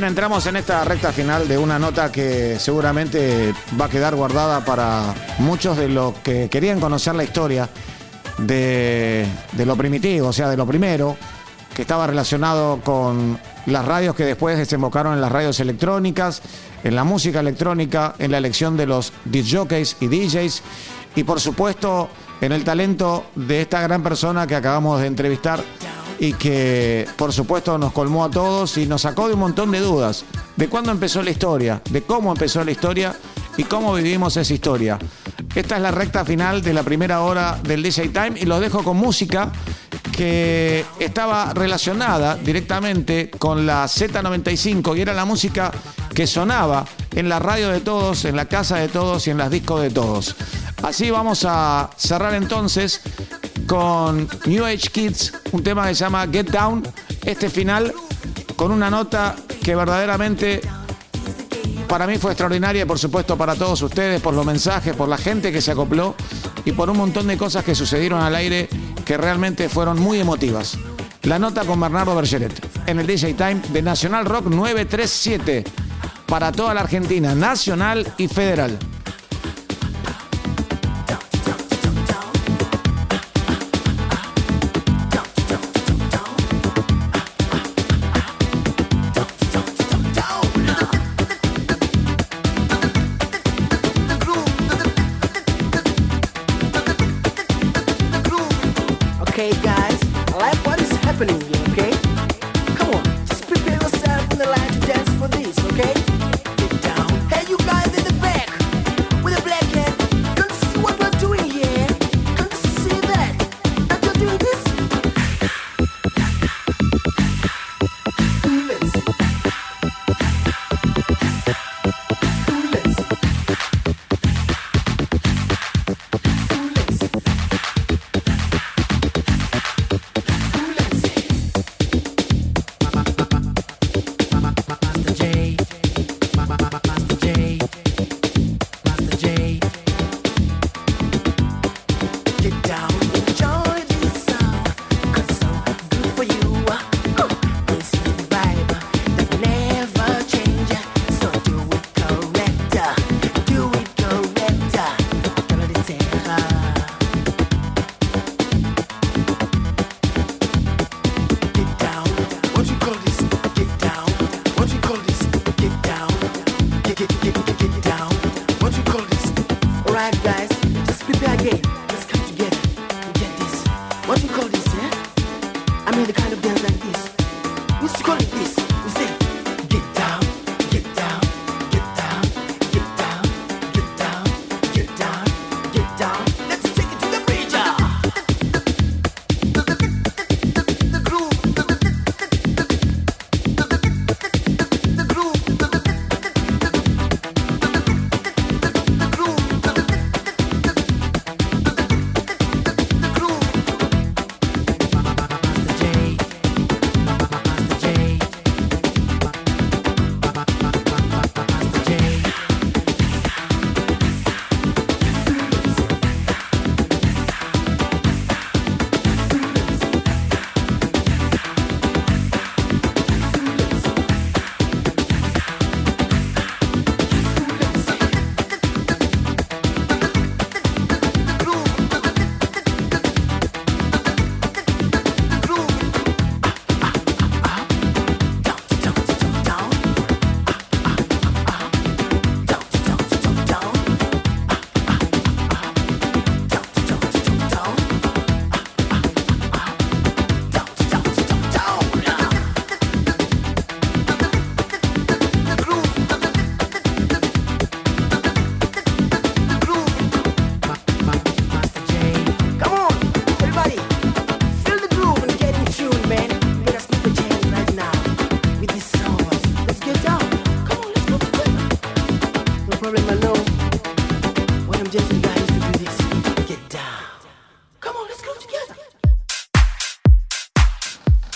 Bien, entramos en esta recta final de una nota que seguramente va a quedar guardada para muchos de los que querían conocer la historia de, lo primitivo, o sea, de lo primero, que estaba relacionado con las radios que después desembocaron en las radios electrónicas, en la música electrónica, en la elección de los DJs y DJs y por supuesto en el talento de esta gran persona que acabamos de entrevistar y que por supuesto nos colmó a todos y nos sacó de un montón de dudas de cuándo empezó la historia, de cómo empezó la historia y cómo vivimos esa historia. Esta es la recta final de la primera hora del DJ Time y los dejo con música que estaba relacionada directamente con la Z95 y era la música que sonaba en la radio de todos, en la casa de todos y en las discos de todos. Así vamos a cerrar entonces con New Age Kids, un tema que se llama Get Down, este final con una nota que verdaderamente para mí fue extraordinaria y por supuesto para todos ustedes, por los mensajes, por la gente que se acopló y por un montón de cosas que sucedieron al aire que realmente fueron muy emotivas. La nota con Bernardo Bergeret en el DJ Time de Nacional Rock 937 para toda la Argentina, nacional y federal. Hey guys, I like what is happening here.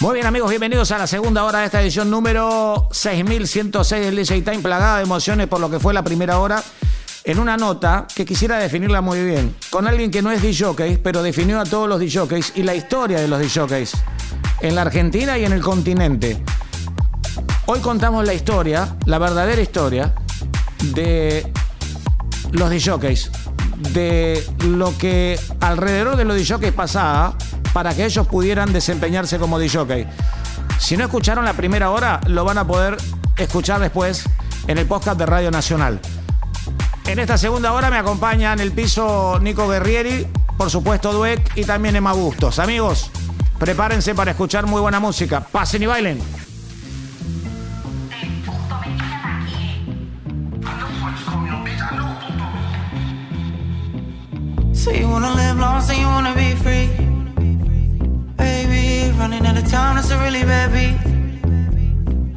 Muy bien amigos, bienvenidos a la segunda hora de esta edición número 6106 del DJ Time, plagada de emociones por lo que fue la primera hora, en una nota que quisiera definirla muy bien, con alguien que no es DJ, pero definió a todos los DJs y la historia de los DJs en la Argentina y en el continente. Hoy contamos la historia, la verdadera historia de los DJs, de lo que alrededor de los DJs pasaba para que ellos pudieran desempeñarse como DJ. Si no escucharon la primera hora, lo van a poder escuchar después en el podcast de Radio Nacional. En esta segunda hora me acompaña en el piso Nico Guerrieri, por supuesto Dueck y también Emma Bustos. Amigos, prepárense para escuchar muy buena música. Pasen y bailen. You live long, you be free. Running out of time, that's a really bad beat.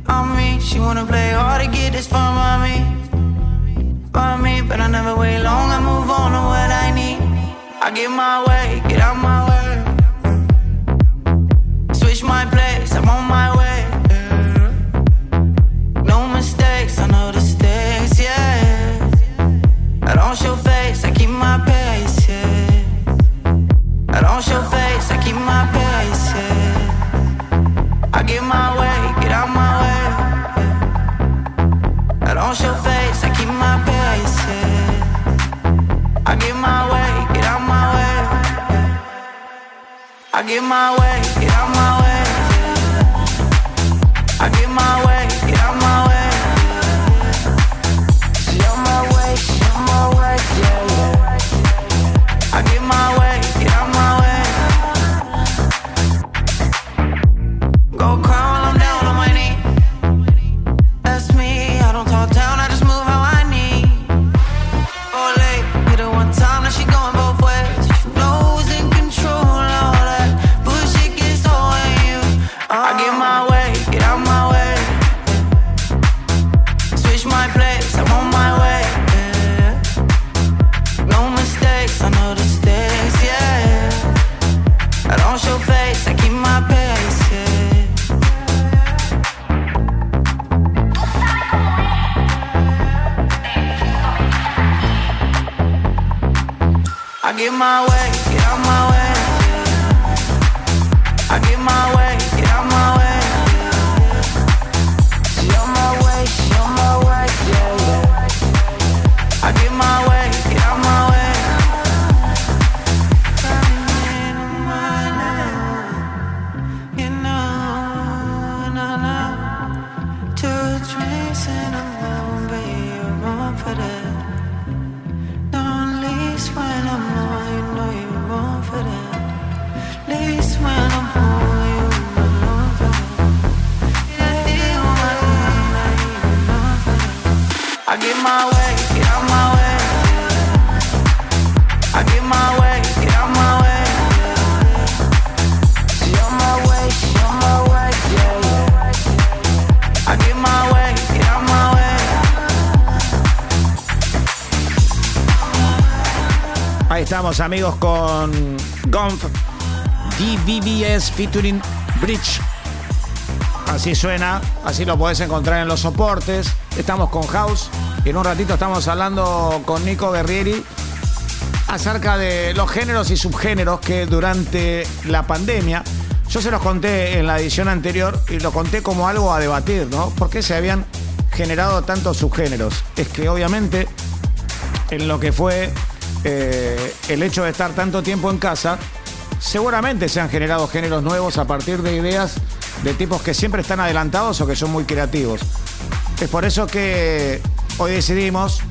On me, she wanna play hard to get this far by me by me, but I never wait long. I move on to what I need. I get my way, get out my way. Switch my place, I'm on my way. No mistakes, I know the stakes, yeah. I don't show face, I keep my pace, yeah. I don't show face, I keep my pace, yeah. I get my way, get out my way. Yeah. I don't show face, I keep my pace. I get my way, get out my way. I get my way, get out my way. Estamos amigos con Gonf DVBS featuring Bridge. Así suena, así lo podés encontrar en los soportes. Estamos con House y en un ratito estamos hablando con Nico Guerrieri acerca de los géneros y subgéneros que durante la pandemia, yo se los conté en la edición anterior y lo conté como algo a debatir, ¿no? ¿Por qué se habían generado tantos subgéneros? Es que obviamente en lo que fue eh, el hecho de estar tanto tiempo en casa, seguramente se han generado géneros nuevos a partir de ideas de tipos que siempre están adelantados o que son muy creativos. Es por eso que hoy decidimos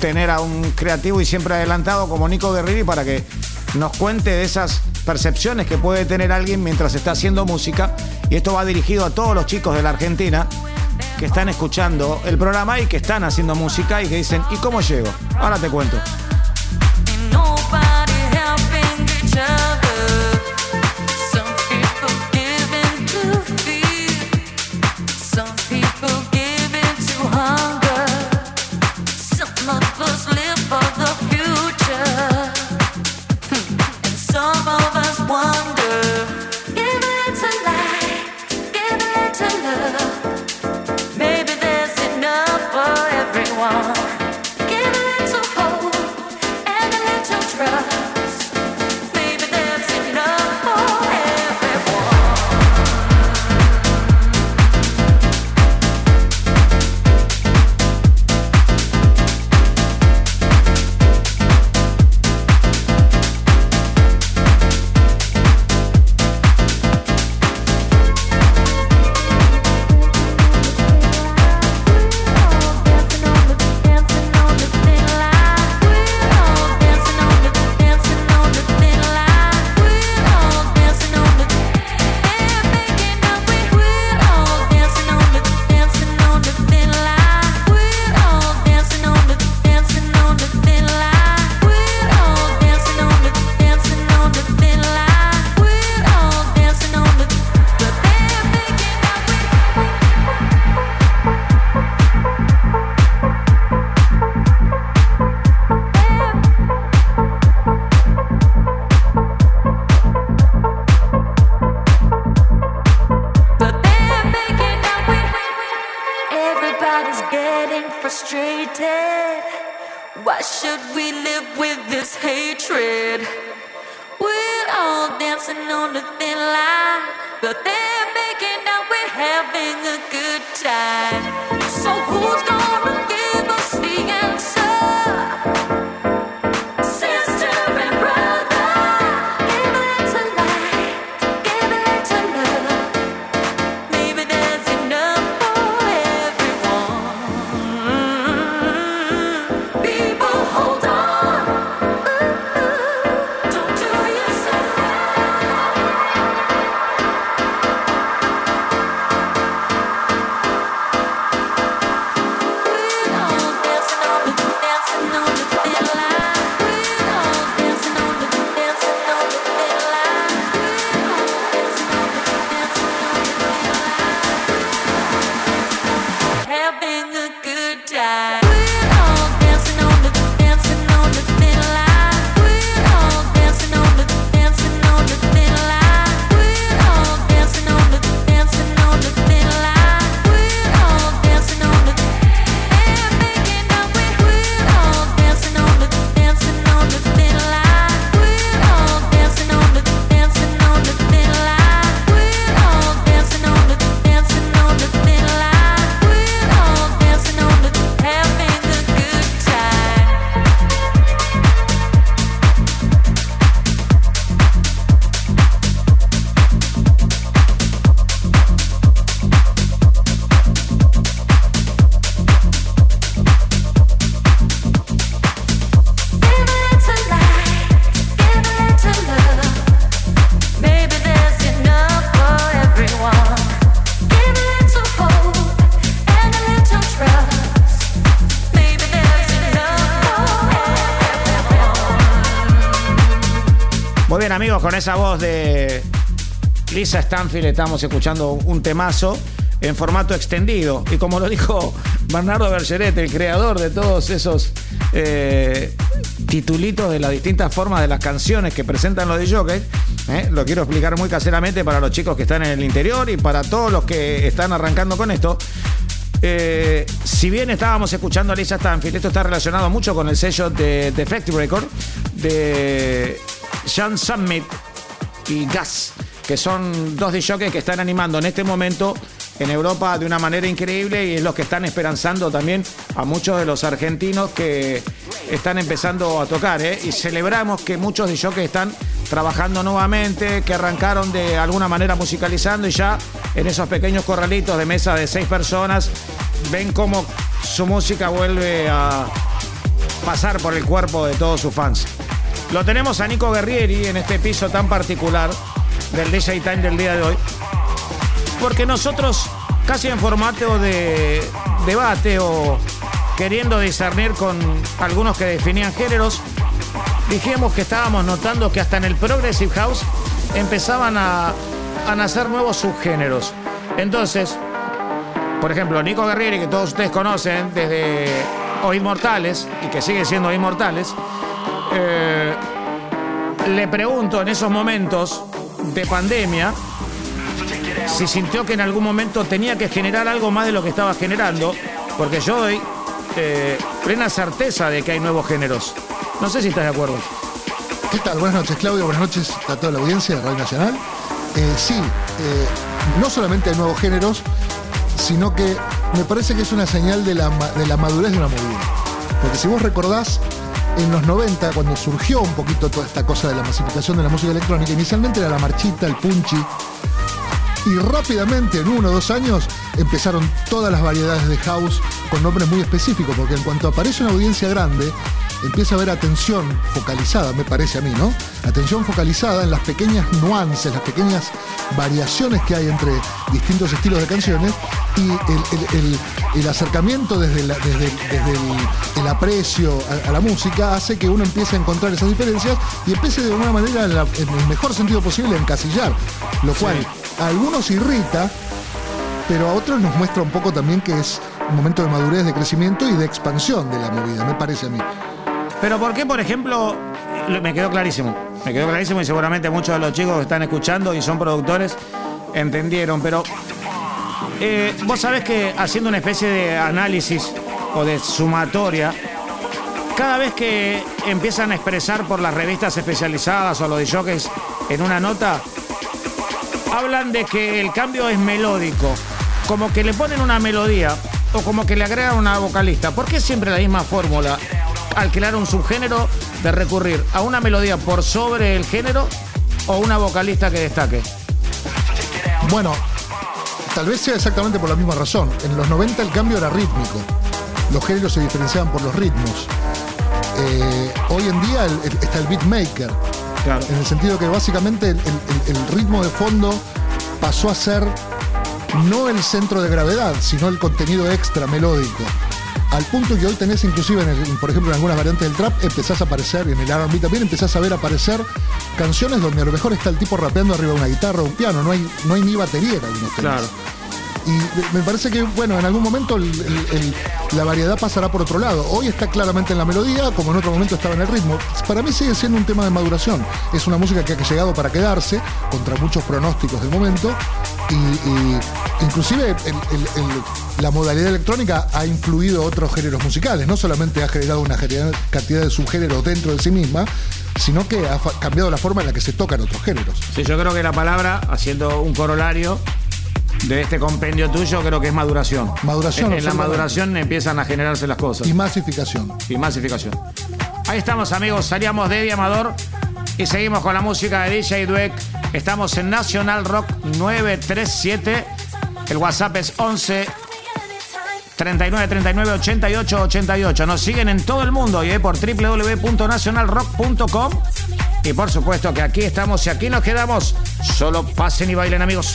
tener a un creativo y siempre adelantado como Nico Guerriri para que nos cuente de esas percepciones que puede tener alguien mientras está haciendo música. Y esto va dirigido a todos los chicos de la Argentina que están escuchando el programa y que están haciendo música y que dicen, ¿y cómo llego? Ahora te cuento. Esa voz de Lisa Stanfield estamos escuchando un temazo en formato extendido. Y como lo dijo Bernardo Bergeret, el creador de todos esos eh, titulitos de las distintas formas de las canciones que presentan los de Jockey, eh, lo quiero explicar muy caseramente para los chicos que están en el interior y para todos los que están arrancando con esto. Eh, si bien estábamos escuchando a Lisa Stanfield, esto está relacionado mucho con el sello de Defective Record de Sean Summit y Gas, que son dos DJs que están animando en este momento en Europa de una manera increíble y es los que están esperanzando también a muchos de los argentinos que están empezando a tocar. ¿eh? Y celebramos que muchos DJs están trabajando nuevamente, que arrancaron de alguna manera musicalizando y ya en esos pequeños corralitos de mesa de seis personas ven cómo su música vuelve a pasar por el cuerpo de todos sus fans. Lo tenemos a Nico Guerrieri en este piso tan particular del DJ Time del día de hoy. Porque nosotros, casi en formato de debate o queriendo discernir con algunos que definían géneros, dijimos que estábamos notando que hasta en el Progressive House empezaban a, a nacer nuevos subgéneros. Entonces, por ejemplo, Nico Guerrieri, que todos ustedes conocen desde O Inmortales, y que sigue siendo Inmortales, eh, le pregunto en esos momentos de pandemia si sintió que en algún momento tenía que generar algo más de lo que estaba generando, porque yo doy eh, plena certeza de que hay nuevos géneros. No sé si estás de acuerdo. ¿Qué tal? Buenas noches, Claudio. Buenas noches a toda la audiencia de Radio Nacional. Eh, sí, eh, no solamente hay nuevos géneros, sino que me parece que es una señal de la, de la madurez de una movida. Porque si vos recordás, en los 90, cuando surgió un poquito toda esta cosa de la masificación de la música electrónica, inicialmente era la marchita, el punchi, y rápidamente, en uno o dos años, empezaron todas las variedades de house con nombres muy específicos, porque en cuanto aparece una audiencia grande, empieza a haber atención focalizada, me parece a mí, ¿no? Atención focalizada en las pequeñas nuances, las pequeñas variaciones que hay entre distintos estilos de canciones y el, el- el- el acercamiento desde, la- desde- desde el, aprecio a, a la música hace que uno empiece a encontrar esas diferencias y empiece de alguna manera, en, la- en el mejor sentido posible, a encasillar, lo cual a algunos irrita, pero a otros nos muestra un poco también que es un momento de madurez, de crecimiento y de expansión de la movida, me parece a mí. Pero ¿por qué, por ejemplo, lo- me quedó clarísimo? Me quedó clarísimo y seguramente muchos de los chicos que están escuchando y son productores entendieron, pero eh, vos sabés que haciendo una especie de análisis o de sumatoria, cada vez que empiezan a expresar por las revistas especializadas o los de en una nota, hablan de que el cambio es melódico, como que le ponen una melodía o como que le agregan una vocalista. ¿Por qué siempre la misma fórmula? Al crear un subgénero de recurrir a una melodía por sobre el género o una vocalista que destaque. Bueno, tal vez sea exactamente por la misma razón. En los 90 el cambio era rítmico. Los géneros se diferenciaban por los ritmos. Eh, hoy en día el- el- está el beatmaker. En el sentido que básicamente el, el- el ritmo de fondo pasó a ser no el centro de gravedad, sino el contenido extra melódico. Al punto que hoy tenés inclusive, en el- por ejemplo, en algunas variantes del trap, empezás a aparecer, en el R&B también empezás a ver aparecer canciones donde a lo mejor está el tipo rapeando arriba de una guitarra o un piano, no hay, no hay ni batería en algunos temas. Claro. Y me parece que, bueno, en algún momento el- el- el- la variedad pasará por otro lado. Hoy está claramente en la melodía, como en otro momento estaba en el ritmo. Para mí sigue siendo un tema de maduración. Es una música que ha llegado para quedarse, contra muchos pronósticos del momento. Y, y inclusive el- la modalidad electrónica ha influido otros géneros musicales. No solamente ha generado una cantidad de subgéneros dentro de sí misma, sino que ha cambiado la forma en la que se tocan otros géneros. Sí, yo creo que la palabra, haciendo un corolario de este compendio tuyo, creo que es maduración. Maduración, En, en la maduración empiezan a generarse las cosas. Y masificación. Y masificación. Ahí estamos, amigos. Salíamos de Eddie Amador y seguimos con la música de DJ Dweck. Estamos en National Rock 937. El WhatsApp es 11 39 39 88 88. Nos siguen en todo el mundo y eh, por www.nationalrock.com. Y por supuesto que aquí estamos y aquí nos quedamos. Solo pasen y bailen, amigos.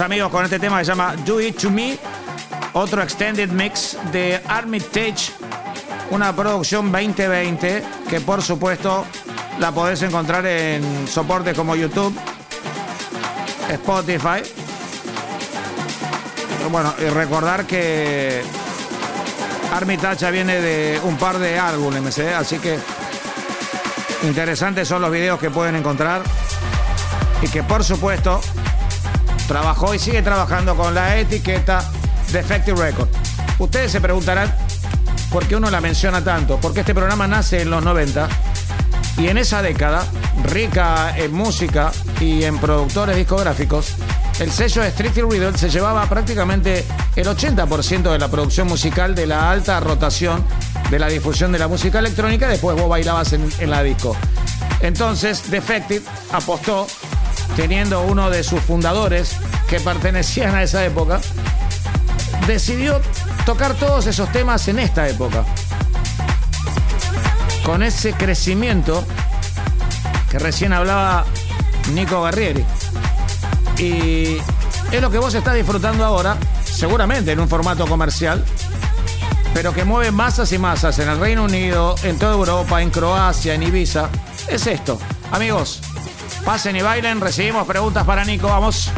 Amigos con este tema que se llama Do It To Me, otro extended mix de Armitage, una producción 2020 que por supuesto la podés encontrar en soportes como YouTube, Spotify. Bueno, y recordar que Armitage viene de un par de álbumes, ¿eh? así que interesantes son los videos que pueden encontrar y que por supuesto trabajó y sigue trabajando con la etiqueta Defective Record. Ustedes se preguntarán por qué uno la menciona tanto, porque este programa nace en los 90 y en esa década, rica en música y en productores discográficos, el sello Strictly Riddle se llevaba prácticamente el 80% de la producción musical de la alta rotación de la difusión de la música electrónica, después vos bailabas en, en la disco. Entonces, Defective apostó, teniendo uno de sus fundadores que pertenecían a esa época, decidió tocar todos esos temas en esta época. Con ese crecimiento que recién hablaba Nico Guerrieri. Y es lo que vos estás disfrutando ahora, seguramente en un formato comercial, pero que mueve masas y masas en el Reino Unido, en toda Europa, en Croacia, en Ibiza. Es esto. Amigos, pasen y bailen, recibimos preguntas para Nico, vamos.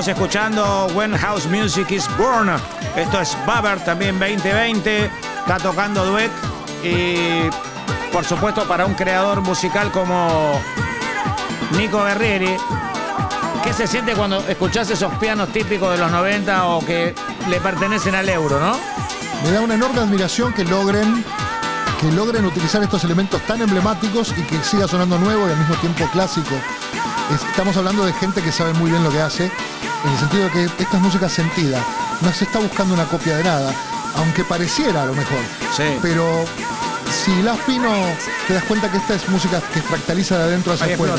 Estamos escuchando When House Music is Born. Esto es Baber también 2020. Está tocando Dweck y por supuesto para un creador musical como Nico Guerrieri. ¿Qué se siente cuando escuchás esos pianos típicos de los 90 o que le pertenecen al euro, no? Me da una enorme admiración que logren que logren utilizar estos elementos tan emblemáticos y que siga sonando nuevo y al mismo tiempo clásico. Es- Estamos hablando de gente que sabe muy bien lo que hace, en el sentido de que esta es música sentida, no se está buscando una copia de nada, aunque pareciera a lo mejor. Sí. Pero si la fino, te das cuenta que esta es música que fractaliza de adentro hacia afuera.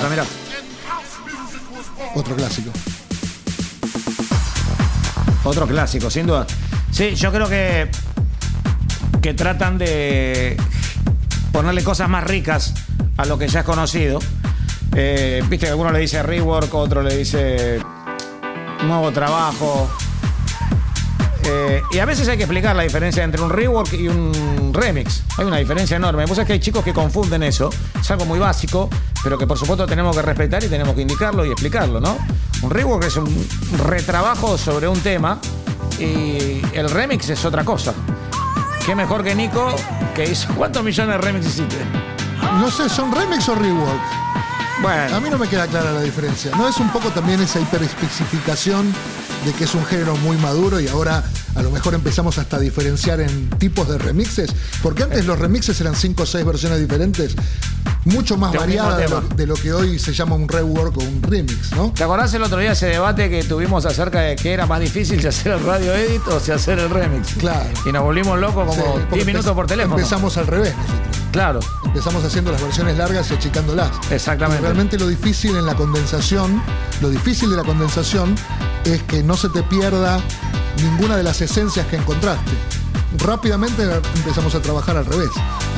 Otro clásico. Otro clásico, sin duda. Sí, yo creo que, que tratan de ponerle cosas más ricas a lo que ya es conocido. Eh, Viste que alguno le dice rework, otro le dice nuevo trabajo. Eh, y a veces hay que explicar la diferencia entre un rework y un remix. Hay una diferencia enorme. Vos sabés que hay chicos que confunden eso. Es algo muy básico, pero que por supuesto tenemos que respetar y tenemos que indicarlo y explicarlo, ¿no? Un rework es un retrabajo sobre un tema y el remix es otra cosa. Qué mejor que Nico, que hizo. ¿Cuántos millones de remix hiciste? No sé, ¿son remix o rework? Bueno. A mí no me queda clara la diferencia. ¿No es un poco también esa hiperespecificación de que es un género muy maduro y ahora a lo mejor empezamos hasta a diferenciar en tipos de remixes? Porque antes los remixes eran cinco o seis versiones diferentes, mucho más De variadas de lo, tema. de lo que hoy se llama un rework o un remix, ¿no? ¿Te acordás el otro día ese debate que tuvimos acerca de que era más difícil si hacer el radio edit o si hacer el remix? Claro. Y nos volvimos locos como Sí, 10 porque minutos por teléfono. Empezamos al revés nosotros. Claro. Empezamos haciendo las versiones largas y achicándolas. Exactamente. Y realmente lo difícil en la condensación, lo difícil de la condensación es que no se te pierda ninguna de las esencias que encontraste. Rápidamente empezamos a trabajar al revés,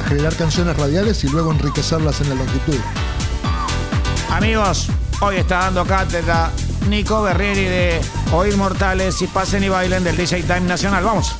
a generar canciones radiales y luego enriquecerlas en la longitud. Amigos, hoy está dando cátedra Nico Guerrieri de Oír Mortales y Pasen y Bailen del DJ Time Nacional. Vamos.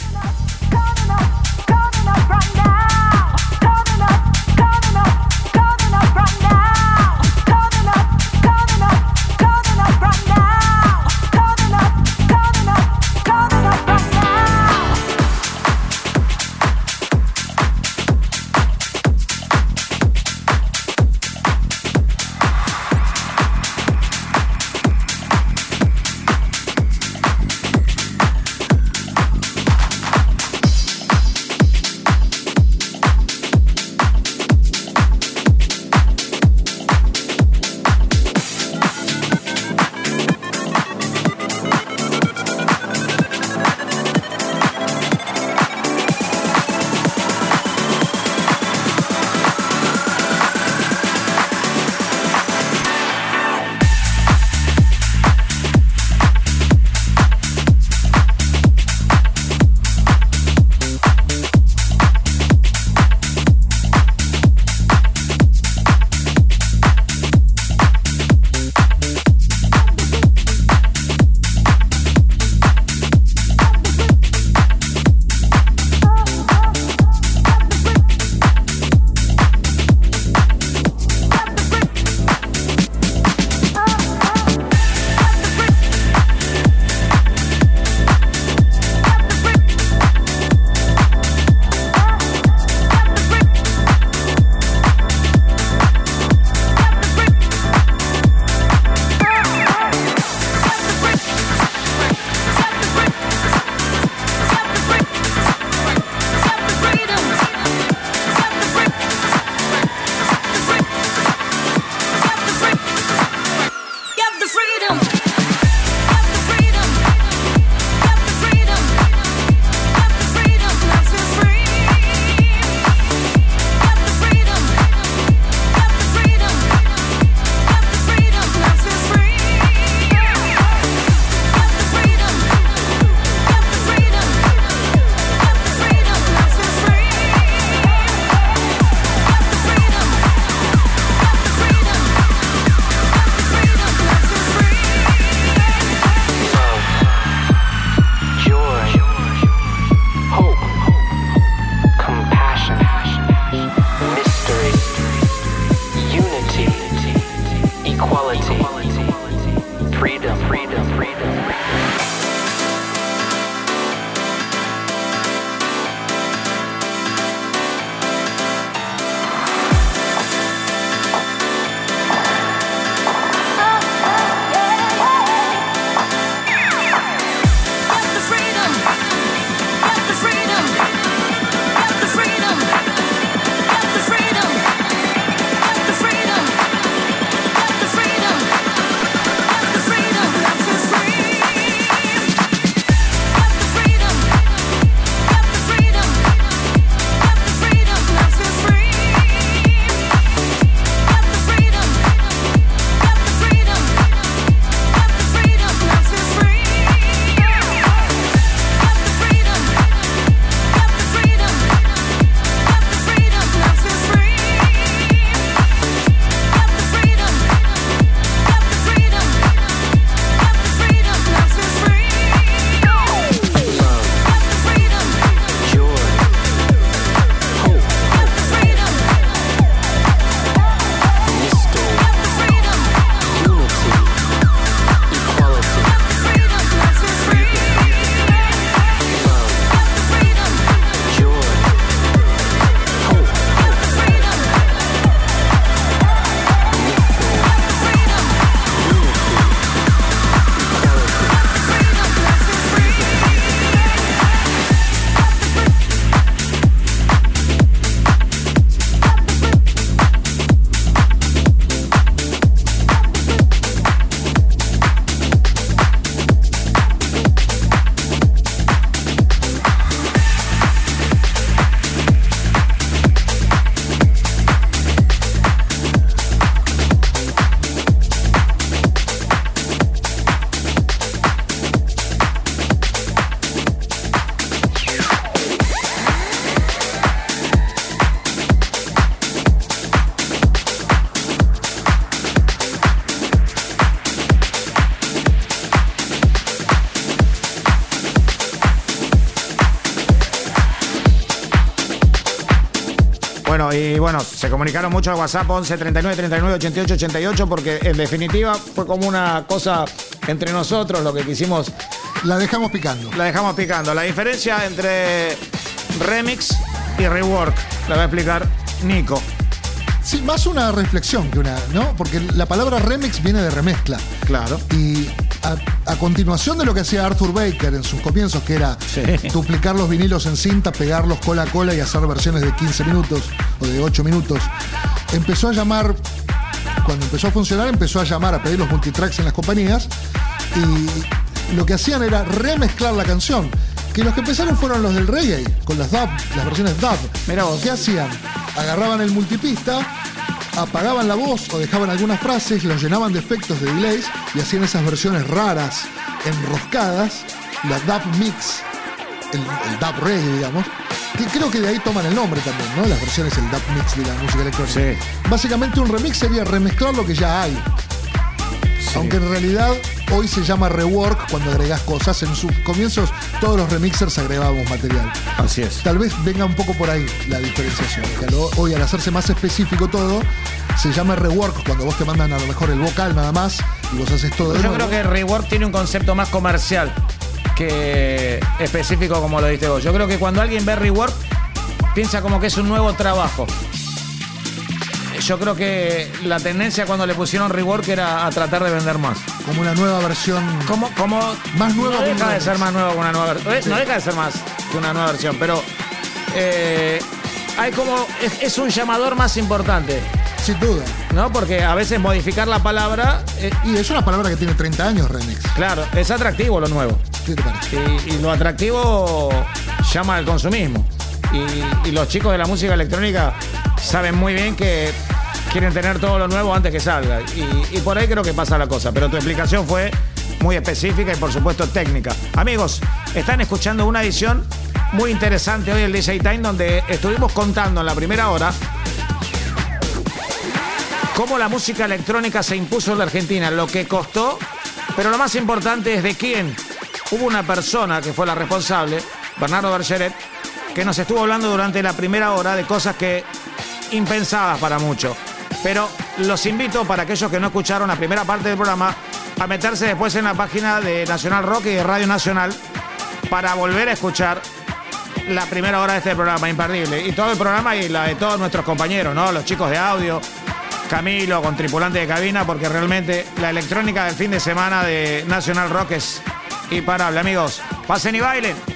Comunicaron mucho al WhatsApp 11 39 39 88 88 porque en definitiva fue como una cosa entre nosotros lo que quisimos. La dejamos picando. La dejamos picando. La diferencia entre remix y rework la va a explicar Nico. Sí, más una reflexión que una, ¿no? Porque la palabra remix viene de remezcla. Claro. Y a, a continuación de lo que hacía Arthur Baker en sus comienzos, que era duplicar los vinilos en cinta, pegarlos cola a cola y hacer versiones de 15 minutos de 8 minutos, empezó a llamar, cuando empezó a funcionar, empezó a llamar a pedir los multitracks en las compañías y lo que hacían era remezclar la canción. Que los que empezaron fueron los del reggae, con las dub, las versiones dub. Mira vos. ¿Qué hacían? Agarraban el multipista, apagaban la voz o dejaban algunas frases, los llenaban de efectos de delays y hacían esas versiones raras, enroscadas, la dub mix, el, el dub reggae, digamos. Que creo que de ahí toman el nombre también, ¿no? Las versiones, el dub mix de la música electrónica. Sí. Básicamente un remix sería remezclar lo que ya hay. Aunque en realidad hoy se llama rework cuando agregas cosas. En sus comienzos todos los remixers agregábamos material. Así es. Tal vez venga un poco por ahí la diferenciación. Hoy al hacerse más específico todo, se llama rework cuando vos te mandan a lo mejor el vocal nada más y vos haces todo de Yo nuevo. creo que rework tiene un concepto más comercial que específico como lo diste vos. Yo creo que cuando alguien ve rework, piensa como que es un nuevo trabajo. Yo creo que la tendencia cuando le pusieron rework era a tratar de vender más. Como una nueva versión. Como, como Más nueva no deja de ser más nueva que una nueva versión. No deja de ser más que una nueva versión, pero eh, hay como. Es, es un llamador más importante. Sin duda. ¿No? Porque a veces modificar la palabra. eh, Y es una palabra que tiene 30 años, remix. claro, es atractivo lo nuevo. Y, lo atractivo llama al consumismo. Y, y los chicos de la música electrónica saben muy bien que quieren tener todo lo nuevo antes que salga. Y, y por ahí creo que pasa la cosa. Pero tu explicación fue muy específica y por supuesto técnica. Amigos, están escuchando una edición muy interesante hoy el DJ Time donde estuvimos contando en la primera hora cómo la música electrónica se impuso en la Argentina, lo que costó, pero lo más importante es de quién. Hubo una persona que fue la responsable, Bernardo Bergeret, que nos estuvo hablando durante la primera hora de cosas que impensadas para muchos. Pero los invito para aquellos que no escucharon la primera parte del programa a meterse después en la página de Nacional Rock y de Radio Nacional para volver a escuchar la primera hora de este programa, imperdible. Y todo el programa y la de todos nuestros compañeros, ¿no? Los chicos de audio, Camilo con tripulante de cabina, porque realmente la electrónica del fin de semana de National Rock es imparable, amigos. Pasen y bailen.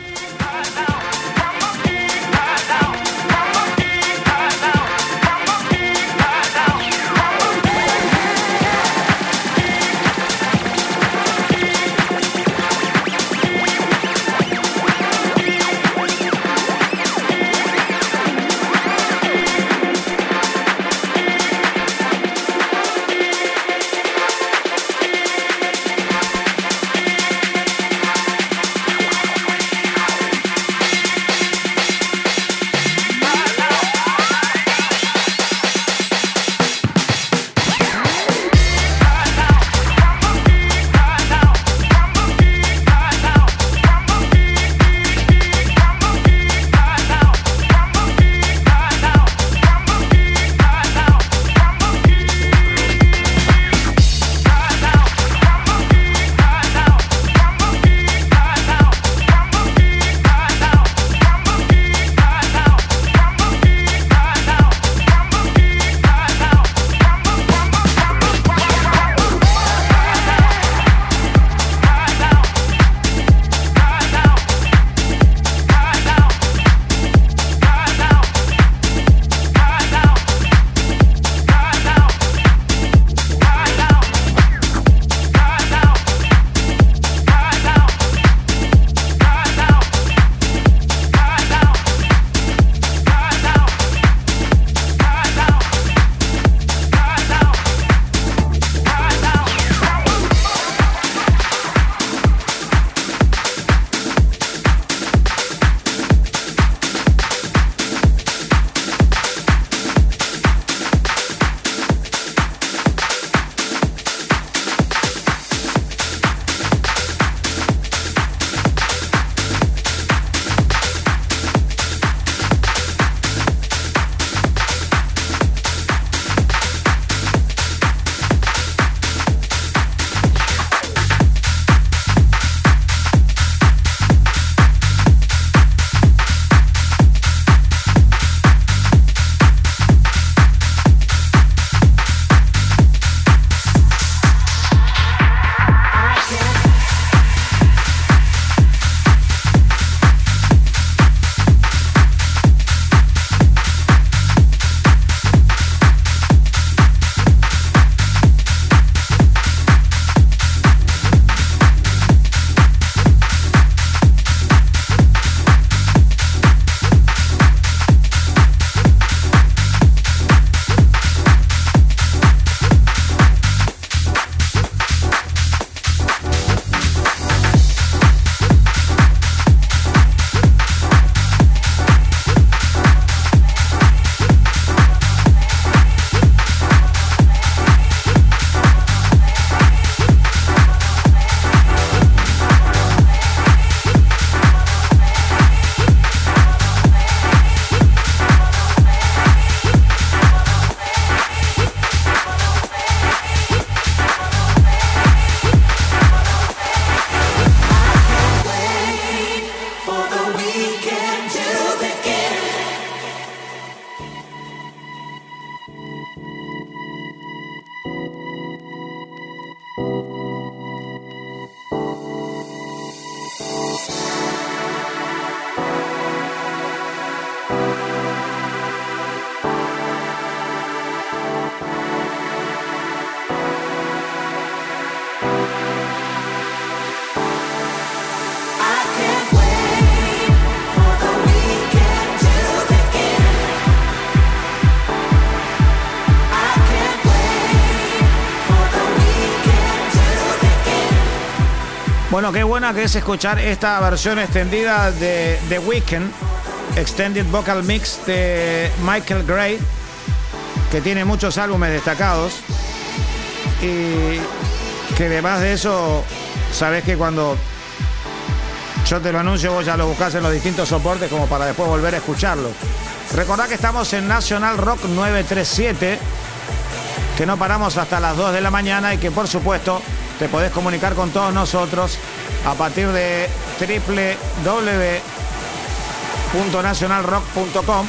Qué buena que es escuchar esta versión extendida de The Weeknd, Extended Vocal Mix de Michael Gray, que tiene muchos álbumes destacados. Y que además de eso, sabes que cuando yo te lo anuncio, vos ya lo buscás en los distintos soportes como para después volver a escucharlo. Recordá que estamos en National Rock 937, que no paramos hasta las 2 de la mañana y que por supuesto te podés comunicar con todos nosotros a partir de www.nationalrock.com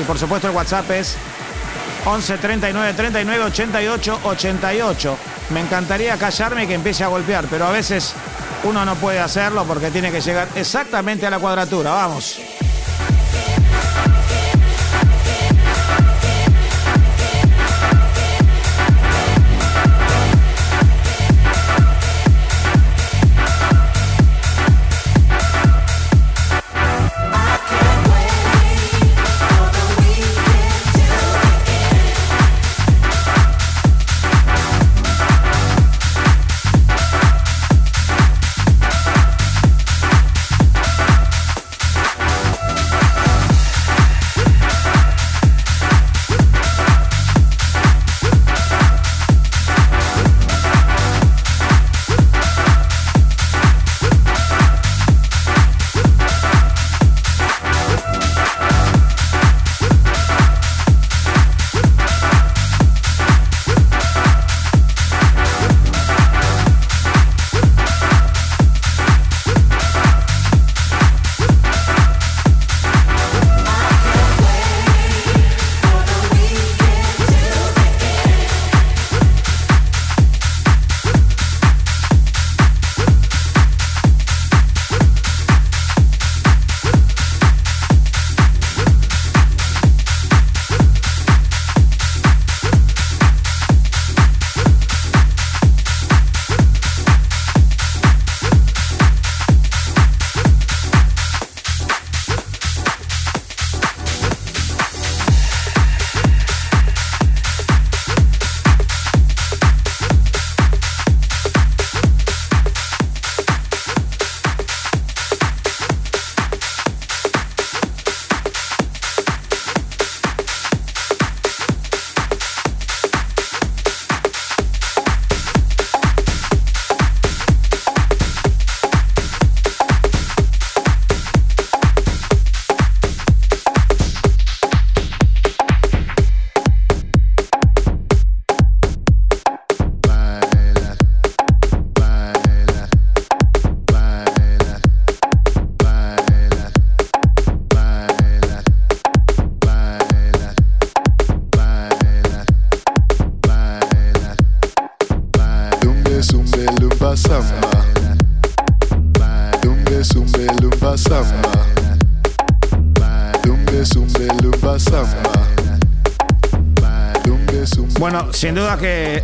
y por supuesto el WhatsApp es 11 39 39 88 88. Me encantaría callarme y que empiece a golpear, pero a veces uno no puede hacerlo porque tiene que llegar exactamente a la cuadratura. Vamos.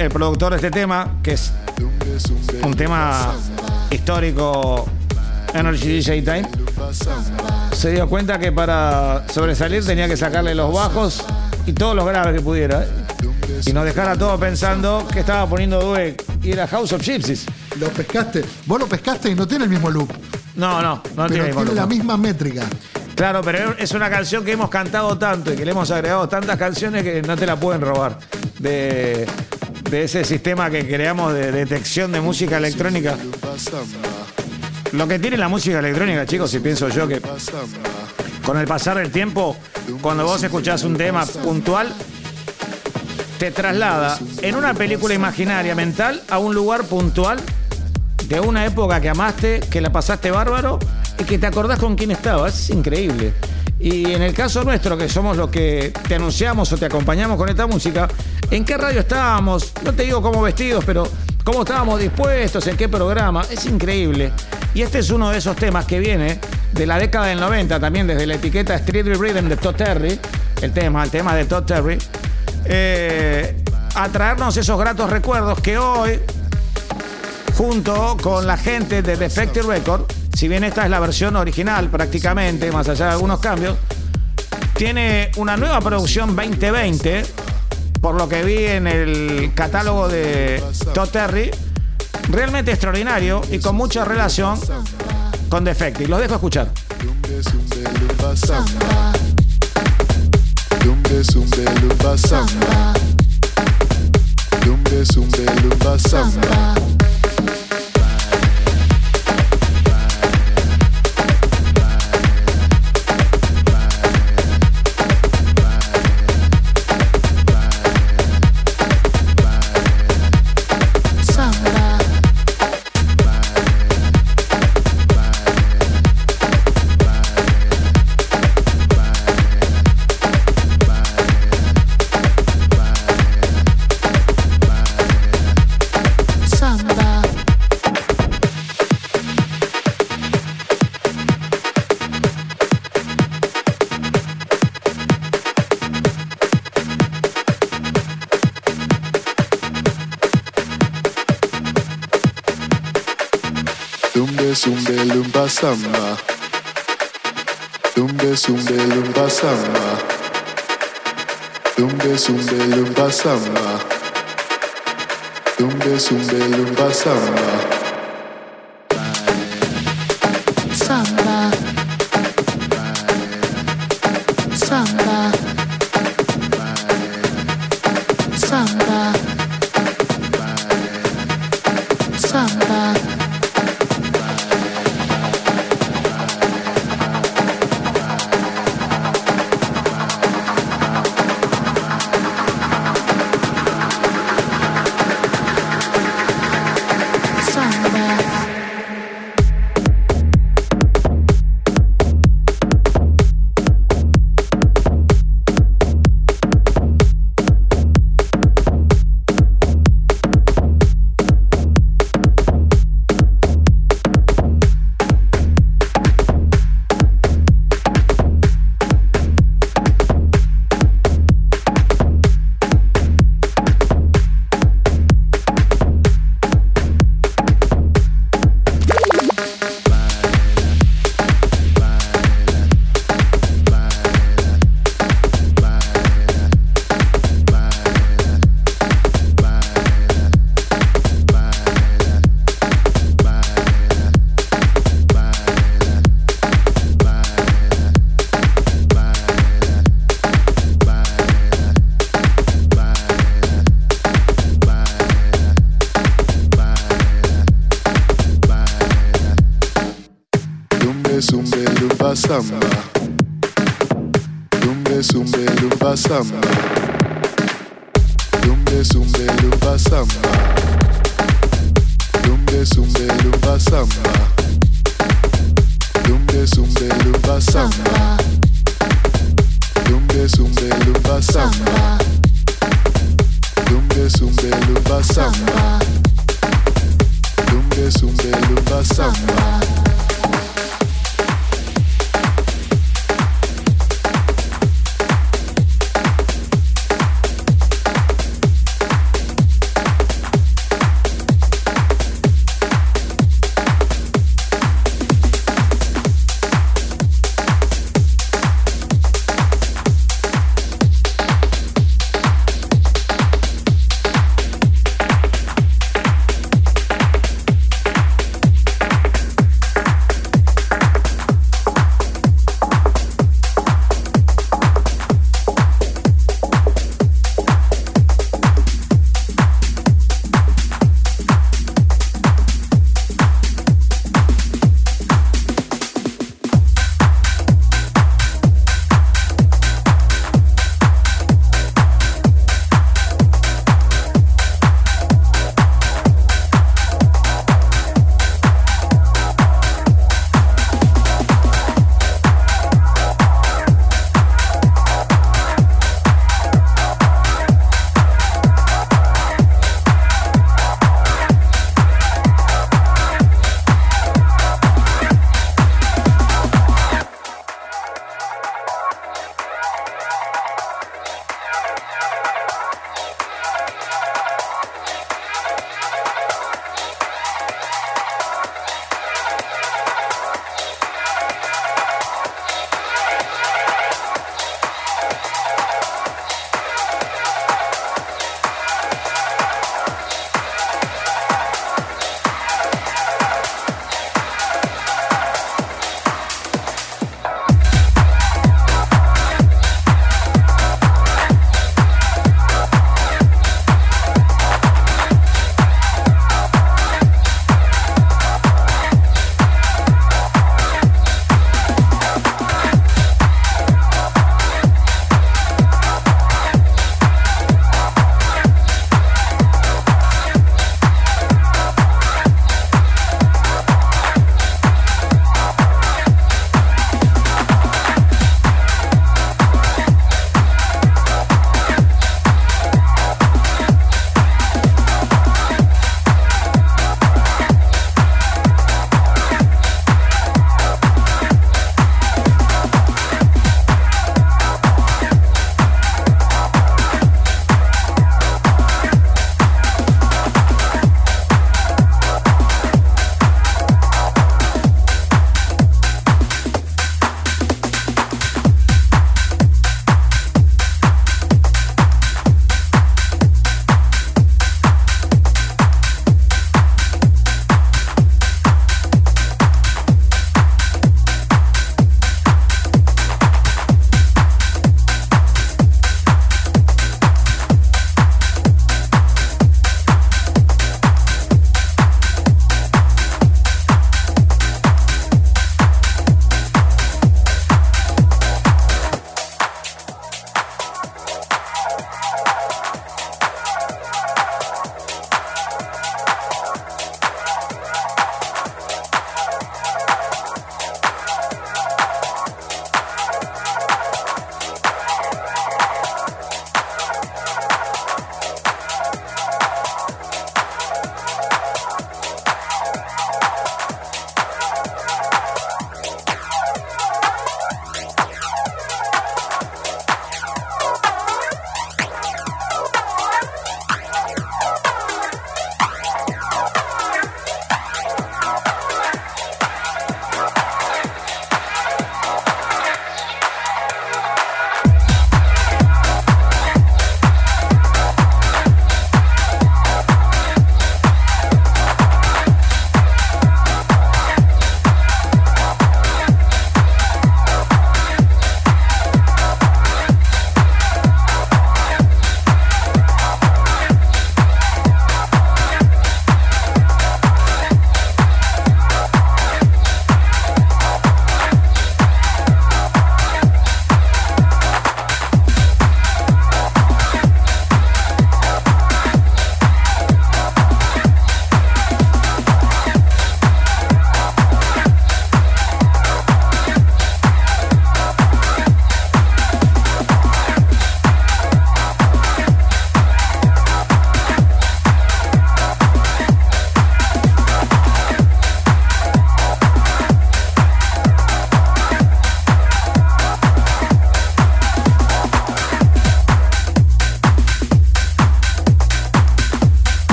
El productor de este tema, que es un tema histórico, Energy DJ Time, se dio cuenta que para sobresalir tenía que sacarle los bajos y todos los graves que pudiera. ¿eh? Y nos dejara todos pensando que estaba poniendo Dweck y era House of Gypsies. Lo pescaste. Vos lo pescaste y no tiene el mismo loop. No, no, no pero tiene el mismo tiene la misma métrica. Claro, pero es una canción que hemos cantado tanto y que le hemos agregado tantas canciones que no te la pueden robar. De, de ese sistema que creamos de detección de música electrónica. Lo que tiene la música electrónica, chicos, y pienso yo que con el pasar del tiempo, cuando vos escuchás un tema puntual, te traslada en una película imaginaria mental a un lugar puntual de una época que amaste, que la pasaste bárbaro y que te acordás con quién estabas. Es increíble. Y en el caso nuestro, que somos los que te anunciamos o te acompañamos con esta música, ¿en qué radio estábamos? No te digo cómo vestidos, pero cómo estábamos dispuestos, en qué programa. Es increíble. Y este es uno de esos temas que viene de la década del 90, también desde la etiqueta Street Rhythm de Todd Terry, el tema, el tema de Todd Terry, eh, a traernos esos gratos recuerdos que hoy, junto con la gente de Defective Record, si bien esta es la versión original prácticamente, más allá de algunos cambios, tiene una nueva producción 2020, por lo que vi en el catálogo de Todd Terry, realmente extraordinario y con mucha relación con Defecti. Los dejo escuchar. Dumbe sumbe lumba samba. Sumbe sumbe lumba samba. Sumbe sumbe lumba samba. Sumbe sumbe lumba samba.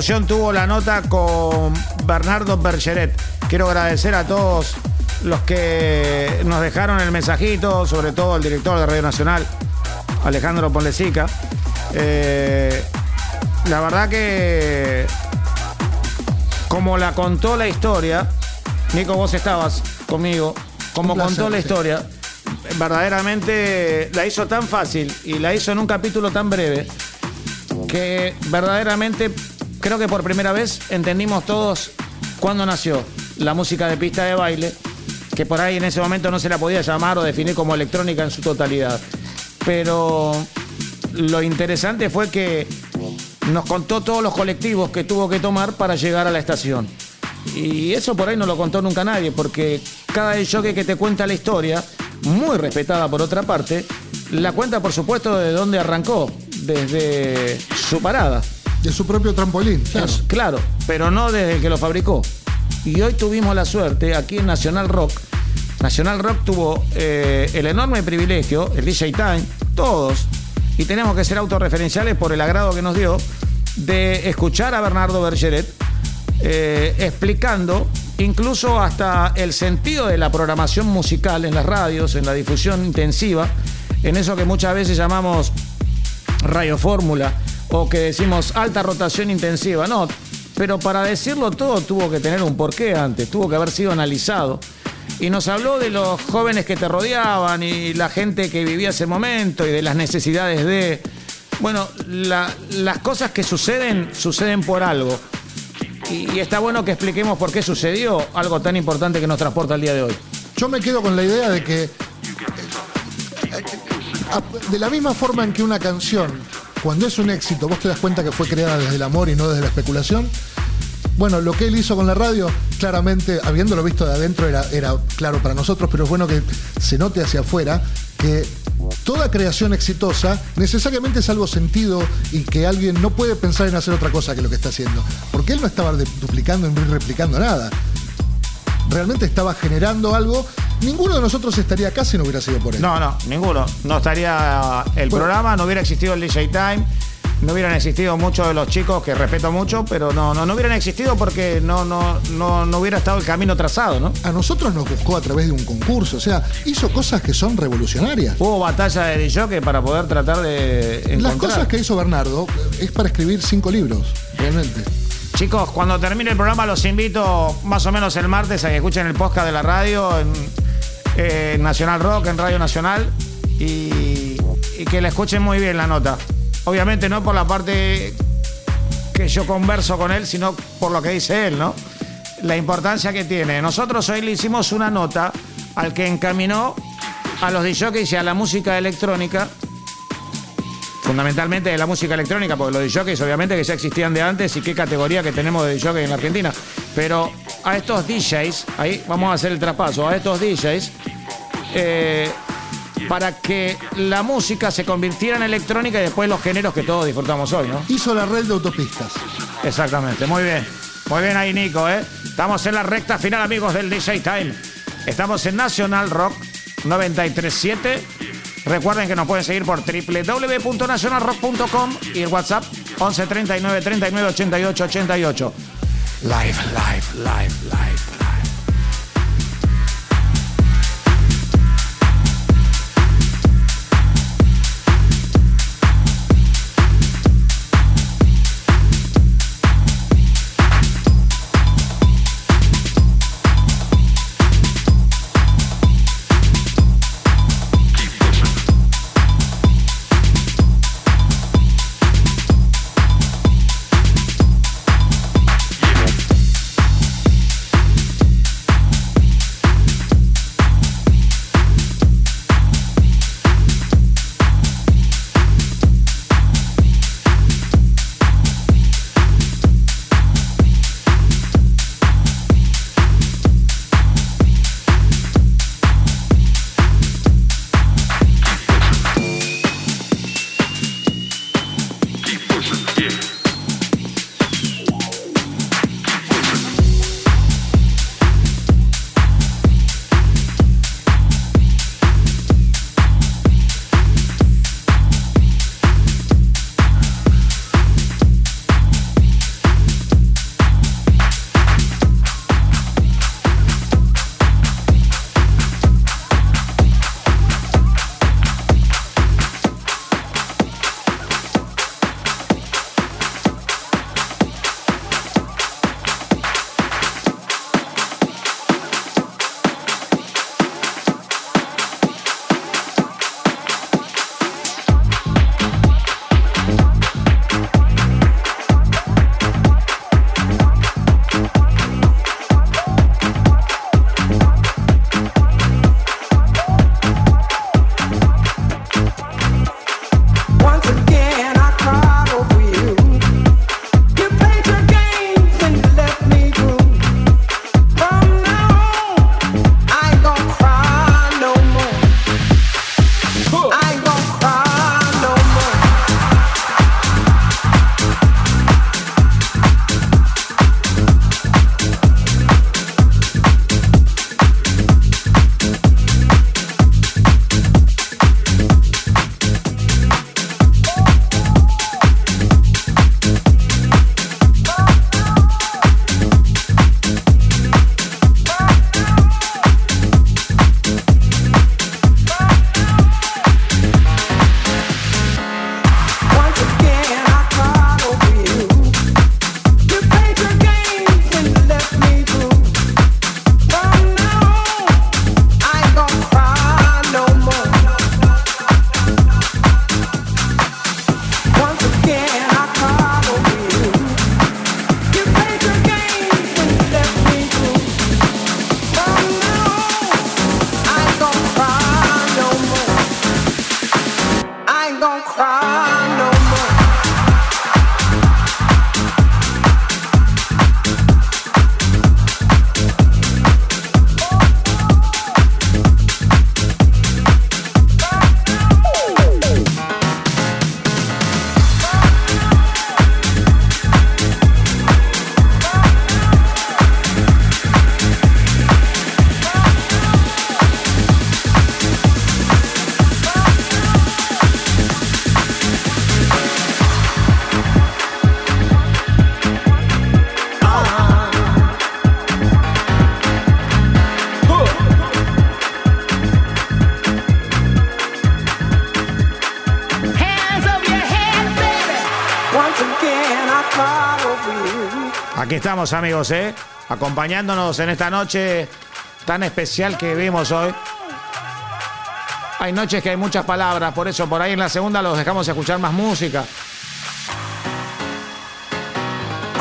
¿Qué repercusión tuvo la nota con Bernardo Bergeret? Quiero agradecer a todos los que nos dejaron el mensajito, sobre todo al director de Radio Nacional, Alejandro Ponlecica. Eh, la verdad que, como la contó la historia, Nico, vos estabas conmigo, como placer, contó la sí. historia, verdaderamente la hizo tan fácil y la hizo en un capítulo tan breve que verdaderamente creo que por primera vez entendimos todos cuándo nació la música de pista de baile, que por ahí en ese momento no se la podía llamar o definir como electrónica en su totalidad. Pero lo interesante fue que nos contó todos los colectivos que tuvo que tomar para llegar a la estación. Y eso por ahí no lo contó nunca nadie, porque cada jockey que te cuenta la historia, muy respetada por otra parte, la cuenta por supuesto de dónde arrancó, desde su parada. De su propio trampolín, claro. Es- claro, pero no desde el que lo fabricó. Y hoy tuvimos la suerte aquí en Nacional Rock. Nacional Rock tuvo eh, el enorme privilegio, el DJ Time, todos, y tenemos que ser autorreferenciales por el agrado que nos dio, de escuchar a Bernardo Bergeret eh, explicando incluso hasta el sentido de la programación musical en las radios, en la difusión intensiva, en eso que muchas veces llamamos radiofórmula o que decimos alta rotación intensiva, no, pero para decirlo todo tuvo que tener un porqué antes, tuvo que haber sido analizado. Y nos habló de los jóvenes que te rodeaban y la gente que vivía ese momento y de las necesidades de... Bueno, la- las cosas que suceden, suceden por algo. Y, y está bueno que expliquemos por qué sucedió algo tan importante que nos transporta el día de hoy. Yo me quedo con la idea de que, eh, de la misma forma en que una canción, cuando es un éxito, vos te das cuenta que fue creada desde el amor y no desde la especulación. Bueno, lo que él hizo con la radio, claramente, habiéndolo visto de adentro, era, claro para nosotros, pero es bueno que se note hacia afuera que toda creación exitosa necesariamente es algo sentido y que alguien no puede pensar en hacer otra cosa que lo que está haciendo. Porque él no estaba duplicando ni replicando nada realmente estaba generando algo. Ninguno de nosotros estaría acá si no hubiera sido por él. No, no, ninguno. No estaría el Bueno. programa, no hubiera existido el DJ Time, no hubieran existido muchos de los chicos que respeto mucho, pero no, no, no hubieran existido porque no, no, no, no hubiera estado el camino trazado, ¿no? A nosotros nos buscó a través de un concurso, o sea, hizo cosas que son revolucionarias. Hubo batalla de DJ para poder tratar de encontrar. Las cosas que hizo Bernardo es para escribir cinco libros, realmente. Chicos, cuando termine el programa los invito más o menos el martes a que escuchen el podcast de la radio en, eh, Nacional Rock, en Radio Nacional, y, y que la escuchen muy bien la nota. Obviamente no por la parte que yo converso con él, sino por lo que dice él, ¿no? La importancia que tiene. Nosotros hoy le hicimos una nota al que encaminó a los DJs y a la música electrónica fundamentalmente de la música electrónica, porque los DJs obviamente que ya existían de antes y qué categoría que tenemos de DJs en la Argentina. Pero a estos DJs, ahí vamos a hacer el traspaso, a estos DJs, eh, para que la música se convirtiera en electrónica y después los géneros que todos disfrutamos hoy, ¿no? Hizo la red de autopistas. Exactamente, muy bien. Muy bien ahí, Nico, ¿eh? Estamos en la recta final, amigos del DJ Time. Estamos en Nacional Rock 937. Recuerden que nos pueden seguir por www.nacionalrock.com y el WhatsApp 11 39 39 88 88. Live, live, live, live. Amigos, ¿eh? Acompañándonos en esta noche tan especial que vimos hoy. Hay noches que hay muchas palabras, por eso por ahí en la segunda los dejamos escuchar más música.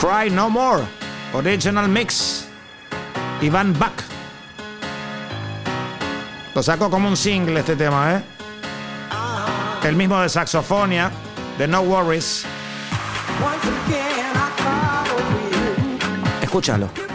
Cry No More, Original Mix, Iván Bach. Lo sacó como un single este tema, ¿eh? El mismo de Saxofonia, de No Worries. You. Escúchalo.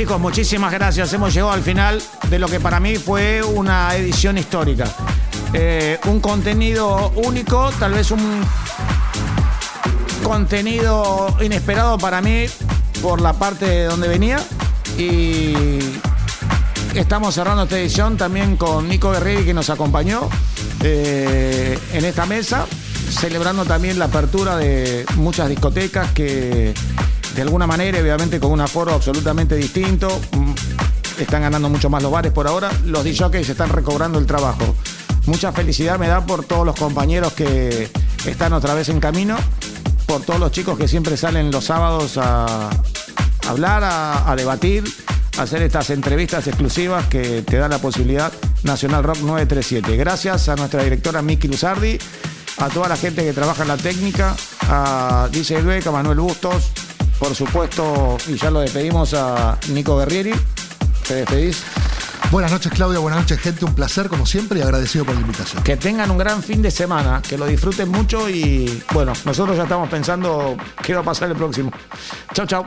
Chicos, muchísimas gracias. Hemos llegado al final de lo que para mí fue una edición histórica. Eh, un contenido único, tal vez un contenido inesperado para mí por la parte de donde venía. Y estamos cerrando esta edición también con Nico Guerreri que nos acompañó eh, en esta mesa, celebrando también la apertura de muchas discotecas que de alguna manera, obviamente con un aforo absolutamente distinto, mm, están ganando mucho más los bares por ahora, los DJs están recobrando el trabajo. Mucha felicidad me da por todos los compañeros que están otra vez en camino, por todos los chicos que siempre salen los sábados a hablar, a, debatir, a hacer estas entrevistas exclusivas que te da la posibilidad Nacional Rock 937. Gracias a nuestra directora Miki Luzardi, a toda la gente que trabaja en la técnica, a DJ Lueca, Manuel Bustos, por supuesto, y ya lo despedimos a Nico Guerrieri. ¿Te despedís? Buenas noches, Claudia. Buenas noches, gente. Un placer, como siempre, y agradecido por la invitación. Que tengan un gran fin de semana, que lo disfruten mucho y bueno, nosotros ya estamos pensando qué va a pasar el próximo. Chau, chau.